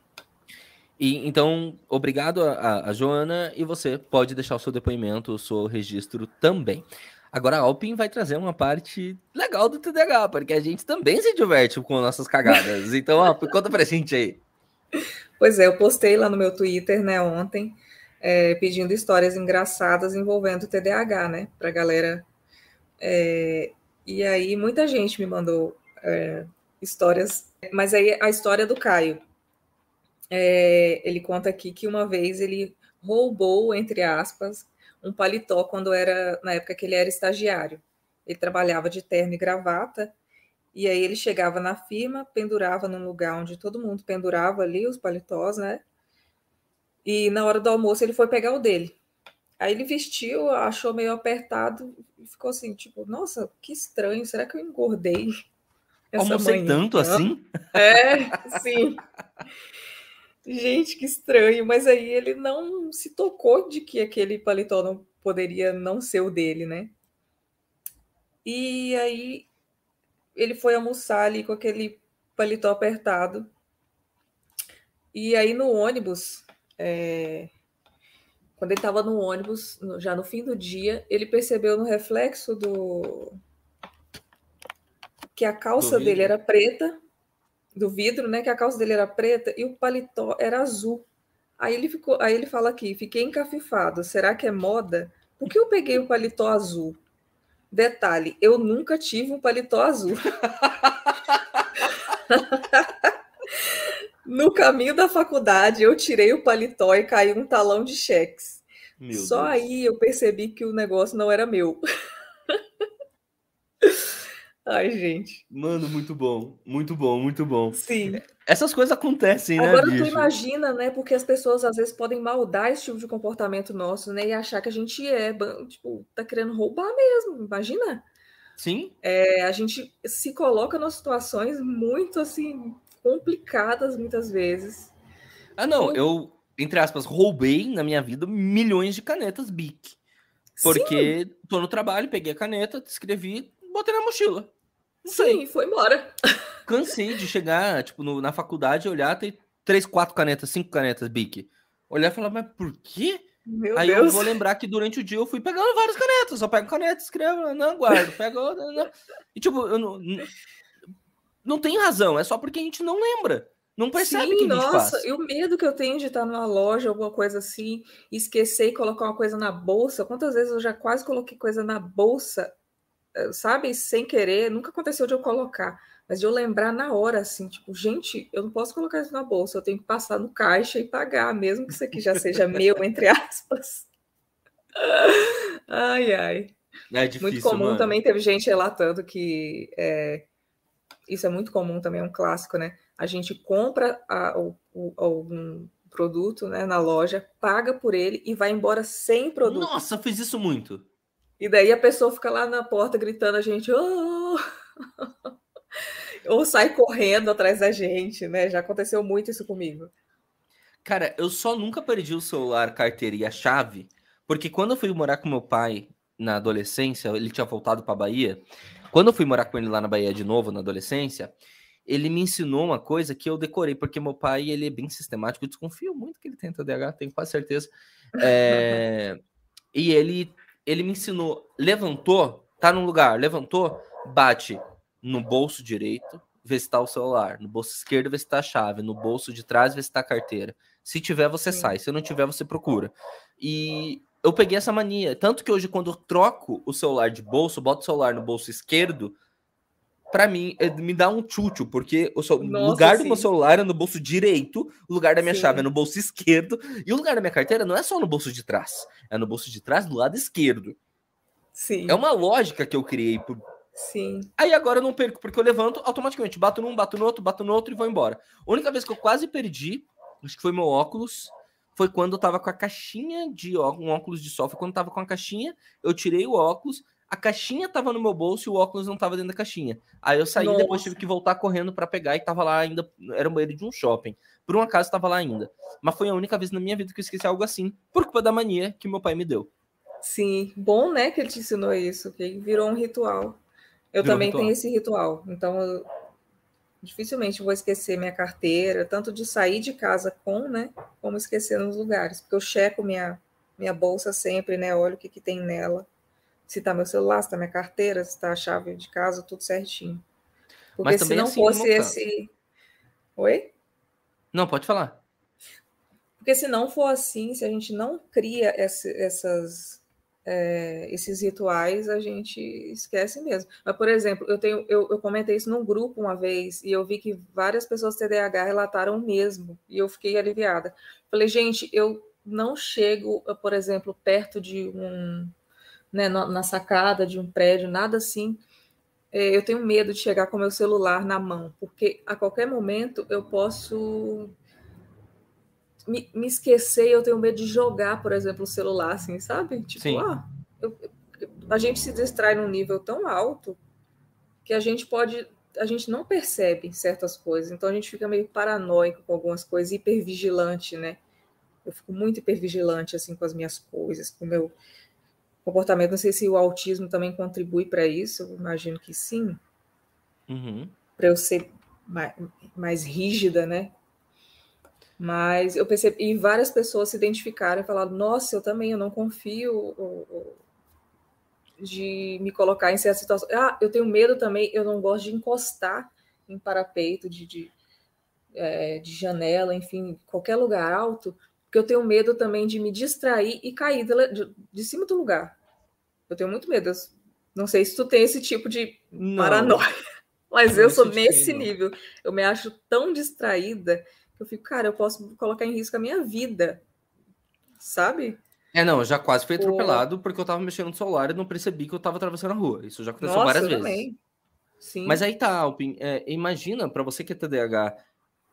[SPEAKER 1] E então, obrigado a, a, Joana e você pode deixar o seu depoimento, o seu registro também. Agora a Alpin vai trazer uma parte legal do TDAH, porque a gente também se diverte com nossas cagadas. Então, Alpin, conta pra gente aí.
[SPEAKER 2] Pois é, eu postei lá no meu Twitter, né, ontem, é, pedindo histórias engraçadas envolvendo TDAH, né, pra galera. É, e aí muita gente me mandou é, histórias, mas aí a história do Caio. É, ele conta aqui que uma vez ele roubou, entre aspas, um paletó quando era na época que ele era estagiário. Ele trabalhava de terno e gravata, e aí ele chegava na firma, pendurava num lugar onde todo mundo pendurava ali os paletós, né? E na hora do almoço ele foi pegar o dele. Aí ele vestiu, achou meio apertado e ficou assim, tipo, nossa, que estranho, será que eu engordei?
[SPEAKER 1] Almocei tanto assim?
[SPEAKER 2] É, sim. Gente, que estranho. Mas aí ele não se tocou de que aquele paletó não poderia não ser o dele, né? E aí ele foi almoçar ali com aquele paletó apertado. E aí no ônibus, é... quando ele estava no ônibus, já no fim do dia, ele percebeu no reflexo do que a calça dele era preta do vidro, né? Que a calça dele era preta e o paletó era azul. Aí ele ficou, aí ele fala aqui, fiquei encafifado. Será que é moda? Por que eu peguei o paletó azul? Detalhe, eu nunca tive um paletó azul. no caminho da faculdade, eu tirei o paletó e caiu um talão de cheques. Meu Só Deus. aí eu percebi que o negócio não era meu. Ai, gente.
[SPEAKER 1] Mano, muito bom. Muito bom, muito bom.
[SPEAKER 2] Sim.
[SPEAKER 1] Essas coisas acontecem,
[SPEAKER 2] né? Agora tu imagina, né? Porque as pessoas às vezes podem maldar esse tipo de comportamento nosso, né? E achar que a gente é, tipo, tá querendo roubar mesmo. Imagina.
[SPEAKER 1] Sim.
[SPEAKER 2] É, a gente se coloca em situações muito, assim, complicadas muitas vezes.
[SPEAKER 1] Ah, não. Eu, entre aspas, roubei na minha vida milhões de canetas Bic. Porque Sim. tô no trabalho, peguei a caneta, escrevi, botei na mochila.
[SPEAKER 2] Sim, foi embora.
[SPEAKER 1] Cansei de chegar, tipo, no, na faculdade, olhar, ter três, quatro canetas, cinco canetas Bic. Olhar e falar, mas por quê? Meu Aí Deus. eu vou lembrar que durante o dia eu fui pegando várias canetas. Só pego caneta, escrevo, não, guardo, pego. Não, não. E tipo, eu não, não tem razão, é só porque a gente não lembra. Não percebe Sim, que nossa,
[SPEAKER 2] e o medo que eu tenho de estar numa loja, alguma coisa assim, esquecer e colocar uma coisa na bolsa. Quantas vezes eu já quase coloquei coisa na bolsa eh, sabe, sem querer, nunca aconteceu de eu colocar, mas de eu lembrar na hora, assim, tipo, gente, eu não posso colocar isso na bolsa, eu tenho que passar no caixa e pagar, mesmo que isso aqui já seja meu, entre aspas. Ai, ai.
[SPEAKER 1] É difícil,
[SPEAKER 2] muito comum
[SPEAKER 1] mano.
[SPEAKER 2] também, teve gente relatando que é, isso é muito comum também, é um clássico, né? A gente compra a, o, o, algum produto né, na loja, paga por ele e vai embora sem produto.
[SPEAKER 1] Nossa, fiz isso muito.
[SPEAKER 2] E daí a pessoa fica lá na porta gritando a gente, oh! ou sai correndo atrás da gente, né? Já aconteceu muito isso comigo.
[SPEAKER 1] Cara, eu só nunca perdi o celular, carteira e a chave, porque quando eu fui morar com meu pai na adolescência, ele tinha voltado para Bahia. Quando eu fui morar com ele lá na Bahia de novo na adolescência, ele me ensinou uma coisa que eu decorei, porque meu pai ele é bem sistemático, eu desconfio muito que ele tem TDAH, tenho quase certeza. É... e ele ele me ensinou, levantou, tá num lugar, levantou, bate no bolso direito, vê se tá o celular, no bolso esquerdo vê se tá a chave, no bolso de trás vê se tá a carteira. Se tiver, você sai, se não tiver, você procura. E eu peguei essa mania, tanto que hoje quando eu troco o celular de bolso, boto o celular no bolso esquerdo, para mim, é, me dá um chúcio, porque o Nossa, lugar sim. do meu celular é no bolso direito, o lugar da minha sim. chave é no bolso esquerdo, e o lugar da minha carteira não é só no bolso de trás, é no bolso de trás do lado esquerdo.
[SPEAKER 2] Sim.
[SPEAKER 1] É uma lógica que eu criei. Por...
[SPEAKER 2] Sim.
[SPEAKER 1] Aí agora eu não perco, porque eu levanto automaticamente, bato num, bato no outro, bato no outro e vou embora. A única vez que eu quase perdi, acho que foi meu óculos, foi quando eu tava com a caixinha de óculos, um óculos de sol. Foi quando eu tava com a caixinha, eu tirei o óculos, a caixinha tava no meu bolso e o óculos não tava dentro da caixinha. Aí eu saí, Nossa. depois tive que voltar correndo para pegar e tava lá ainda, era um banheiro de um shopping. Por um acaso tava lá ainda. Mas foi a única vez na minha vida que eu esqueci algo assim, por culpa da mania que meu pai me deu.
[SPEAKER 2] Sim, bom, né, que ele te ensinou isso, que virou um ritual. Eu virou também ritual. tenho esse ritual. Então, eu, dificilmente vou esquecer minha carteira, tanto de sair de casa com, né, como esquecer nos lugares, porque eu checo minha, minha bolsa sempre, né, olho o que, que tem nela, se tá meu celular, se tá minha carteira, se tá a chave de casa, tudo certinho. Porque se não assim, fosse esse... Oi?
[SPEAKER 1] Não, pode falar.
[SPEAKER 2] Porque se não for assim, se a gente não cria essa, essas é, esses rituais a gente esquece mesmo. Mas, por exemplo, eu, tenho, eu, eu, comentei isso num grupo uma vez e eu vi que várias pessoas TDAH relataram o mesmo e eu fiquei aliviada. Falei, gente, eu não chego, por exemplo, perto de um. Né, na sacada de um prédio, nada assim. É, eu tenho medo de chegar com meu celular na mão, porque a qualquer momento eu posso me, me esquecer, eu tenho medo de jogar, por exemplo, o celular, assim, sabe? Tipo, Sim. ah, eu, a gente se distrai num nível tão alto que a gente pode, a gente não percebe certas coisas, então a gente fica meio paranoico com algumas coisas, hipervigilante, né? Eu fico muito hipervigilante, assim, com as minhas coisas, com o meu comportamento. Não sei se o autismo também contribui para isso, eu imagino que sim.
[SPEAKER 1] Uhum.
[SPEAKER 2] Para eu ser mais, mais rígida, né? Mas eu percebi, e várias pessoas se identificaram e falaram: Nossa, eu também, eu não confio de me colocar em certas situações. Ah, eu tenho medo também, eu não gosto de encostar em parapeito, de, de, é, de janela, enfim, qualquer lugar alto, porque eu tenho medo também de me distrair e cair de, de, de cima do lugar. Eu tenho muito medo. Eu não sei se tu tem esse tipo de não, paranoia, mas eu sou nesse nível. Eu me acho tão distraída eu fico, cara, eu posso colocar em risco a minha vida, sabe?
[SPEAKER 1] É, não, eu já quase fui atropelado porque eu tava mexendo no celular e não percebi que eu tava atravessando a rua. Isso já aconteceu Nossa, várias vezes. Sim. Mas aí tá, Alpin, é, imagina, para você que é TDAH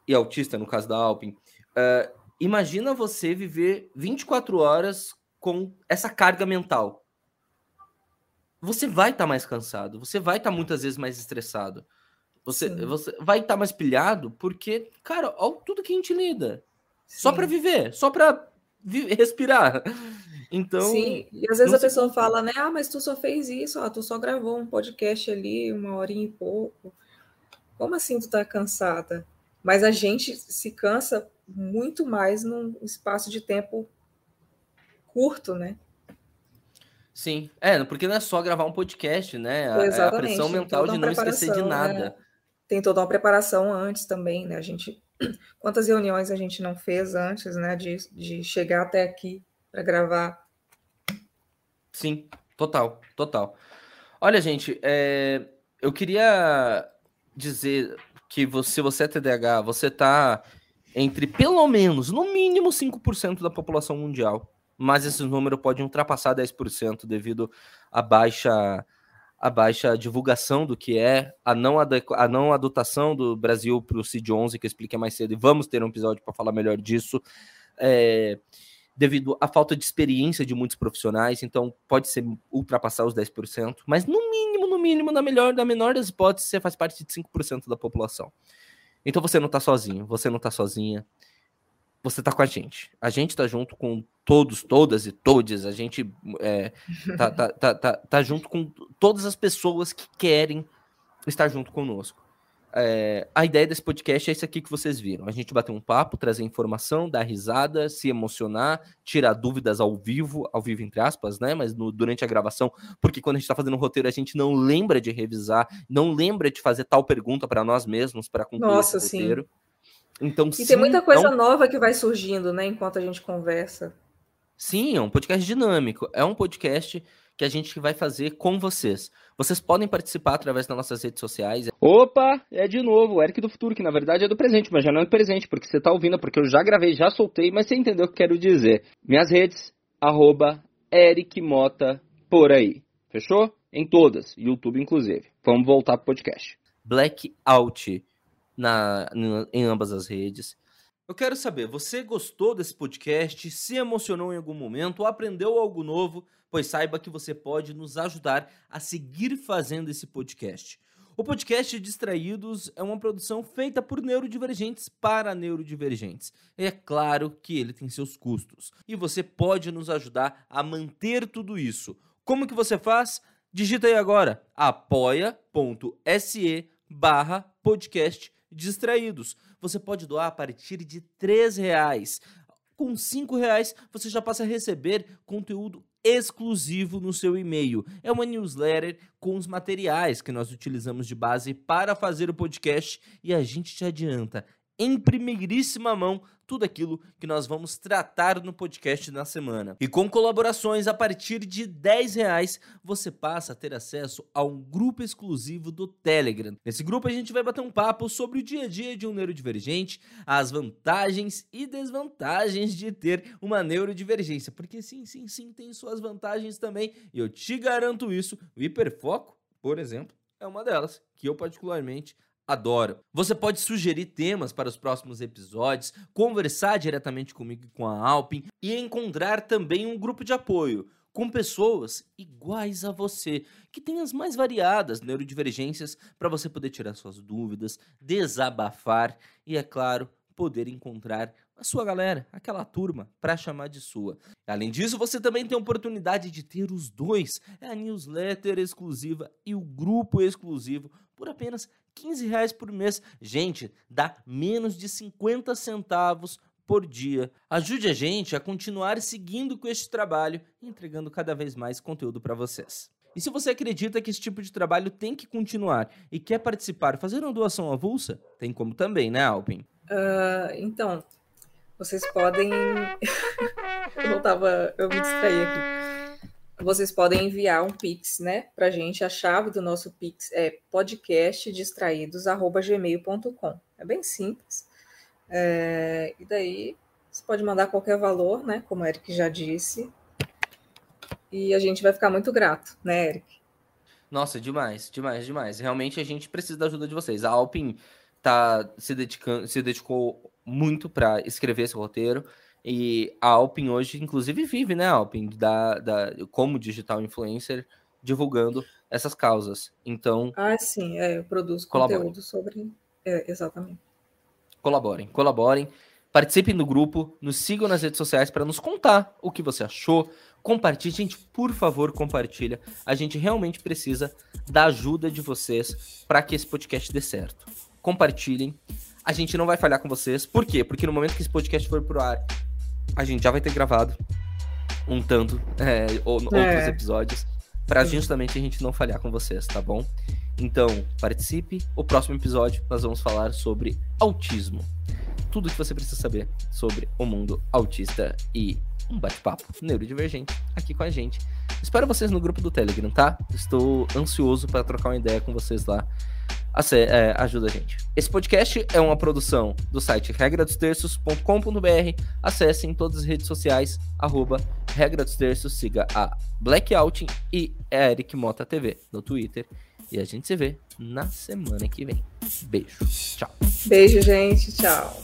[SPEAKER 1] e autista, no caso da Alpin, uh, imagina você viver 24 horas com essa carga mental. Você vai estar tá mais cansado, você vai estar tá muitas vezes mais estressado. Você, você vai estar tá mais pilhado porque, cara, olha tudo que a gente lida. Sim. Só para viver, só para respirar. Então.
[SPEAKER 2] Sim, e às vezes a pessoa fala, né? Ah, mas tu só fez isso, ó, tu só gravou um podcast ali, uma horinha e pouco. Como assim tu tá cansada? Mas a gente se cansa muito mais num espaço de tempo curto, né?
[SPEAKER 1] Sim, é, porque não é só gravar um podcast, né? A, a pressão mental de não esquecer de nada. Né?
[SPEAKER 2] Tem toda uma preparação antes também, né? A gente, quantas reuniões a gente não fez antes, né? De, de chegar até aqui para gravar.
[SPEAKER 1] Sim, total, total. Olha, gente, é, eu queria dizer que você, você é TDAH, você tá entre pelo menos, no mínimo 5% da população mundial. Mas esse número pode ultrapassar 10% devido à baixa a baixa divulgação do que é, a não, a não adotação do Brasil para o CID-11, que eu expliquei mais cedo, e vamos ter um episódio para falar melhor disso, é, devido à falta de experiência de muitos profissionais, então pode ser ultrapassar os 10%, mas no mínimo, no mínimo, na melhor, na menor das hipóteses, você faz parte de 5% da população. Então você não está sozinho, você não está sozinha, você tá com a gente. A gente tá junto com todos, todas e todes. A gente é, tá, tá, tá, tá, tá junto com todas as pessoas que querem estar junto conosco. É, a ideia desse podcast é isso aqui que vocês viram. A gente bater um papo, trazer informação, dar risada, se emocionar, tirar dúvidas ao vivo, ao vivo entre aspas, né? Mas no, durante a gravação, porque quando a gente está fazendo um roteiro, a gente não lembra de revisar, não lembra de fazer tal pergunta para nós mesmos para concluir
[SPEAKER 2] Nossa,
[SPEAKER 1] esse
[SPEAKER 2] roteiro. Sim. Então, e sim, tem muita coisa é um... nova que vai surgindo, né, enquanto a gente conversa.
[SPEAKER 1] Sim, é um podcast dinâmico. É um podcast que a gente vai fazer com vocês. Vocês podem participar através das nossas redes sociais. Opa, é de novo, o Eric do futuro, que na verdade é do presente, mas já não é do presente, porque você está ouvindo, porque eu já gravei, já soltei, mas você entendeu o que eu quero dizer. Minhas redes, arroba Eric Mota por aí. Fechou? Em todas, YouTube inclusive. Vamos voltar pro podcast. Blackout na, em ambas as redes. Eu quero saber, você gostou desse podcast? Se emocionou em algum momento? Aprendeu algo novo? Pois saiba que você pode nos ajudar a seguir fazendo esse podcast. O podcast Distraídos é uma produção feita por neurodivergentes para neurodivergentes. É claro que ele tem seus custos e você pode nos ajudar a manter tudo isso. Como que você faz? Digita aí agora apoia.se barra podcast distraídos. Você pode doar a partir de R$ reais. Com R$ reais você já passa a receber conteúdo exclusivo no seu e-mail. É uma newsletter com os materiais que nós utilizamos de base para fazer o podcast e a gente te adianta em primeiríssima mão tudo aquilo que nós vamos tratar no podcast na semana. E com colaborações a partir de 10 reais, você passa a ter acesso a um grupo exclusivo do Telegram. Nesse grupo a gente vai bater um papo sobre o dia a dia de um neurodivergente, as vantagens e desvantagens de ter uma neurodivergência. Porque sim, sim, sim, tem suas vantagens também. E eu te garanto isso, o hiperfoco, por exemplo, é uma delas, que eu particularmente adoro. Você pode sugerir temas para os próximos episódios, conversar diretamente comigo e com a Alpin e encontrar também um grupo de apoio com pessoas iguais a você, que têm as mais variadas neurodivergências para você poder tirar suas dúvidas, desabafar e, é claro, poder encontrar a sua galera, aquela turma, para chamar de sua. Além disso, você também tem a oportunidade de ter os dois: é a newsletter exclusiva e o grupo exclusivo por apenas 15 reais por mês. Gente, dá menos de 50 centavos por dia. Ajude a gente a continuar seguindo com este trabalho e entregando cada vez mais conteúdo para vocês. E se você acredita que esse tipo de trabalho tem que continuar e quer participar, fazer uma doação avulsa, tem como também, né, Alpin?
[SPEAKER 2] Uh, então, vocês podem. eu não tava. Eu me distraí aqui. Vocês podem enviar um Pix, né, pra gente. A chave do nosso Pix é podcastdistraídos.gmail.com. É bem simples. É... E daí você pode mandar qualquer valor, né? Como o Eric já disse. E a gente vai ficar muito grato, né, Eric?
[SPEAKER 1] Nossa, demais, demais, demais. Realmente a gente precisa da ajuda de vocês. A Alpin tá se dedicando, se dedicou muito para escrever esse roteiro. E a Alpin hoje, inclusive, vive, né, Alpin, da, da, como digital influencer, divulgando essas causas. Então.
[SPEAKER 2] Ah, sim, é, eu produzo colaborem. conteúdo sobre. É, exatamente.
[SPEAKER 1] Colaborem, colaborem. Participem do grupo, nos sigam nas redes sociais para nos contar o que você achou. Compartilhe, gente, por favor, compartilha. A gente realmente precisa da ajuda de vocês para que esse podcast dê certo. Compartilhem. A gente não vai falhar com vocês. Por quê? Porque no momento que esse podcast for pro ar, a gente já vai ter gravado um tanto é, ou, é. outros episódios para justamente a gente não falhar com vocês, tá bom? Então, participe. O próximo episódio nós vamos falar sobre autismo. Tudo que você precisa saber sobre o mundo autista e um bate-papo neurodivergente aqui com a gente. Espero vocês no grupo do Telegram, tá? Estou ansioso para trocar uma ideia com vocês lá é, ajuda a gente. Esse podcast é uma produção do site regradosterços.com.br. Acesse em todas as redes sociais, arroba Regra dos Terços, siga a Blackout e Eric Mota TV no Twitter. E a gente se vê na semana que vem. Beijo. Tchau.
[SPEAKER 2] Beijo, gente. Tchau.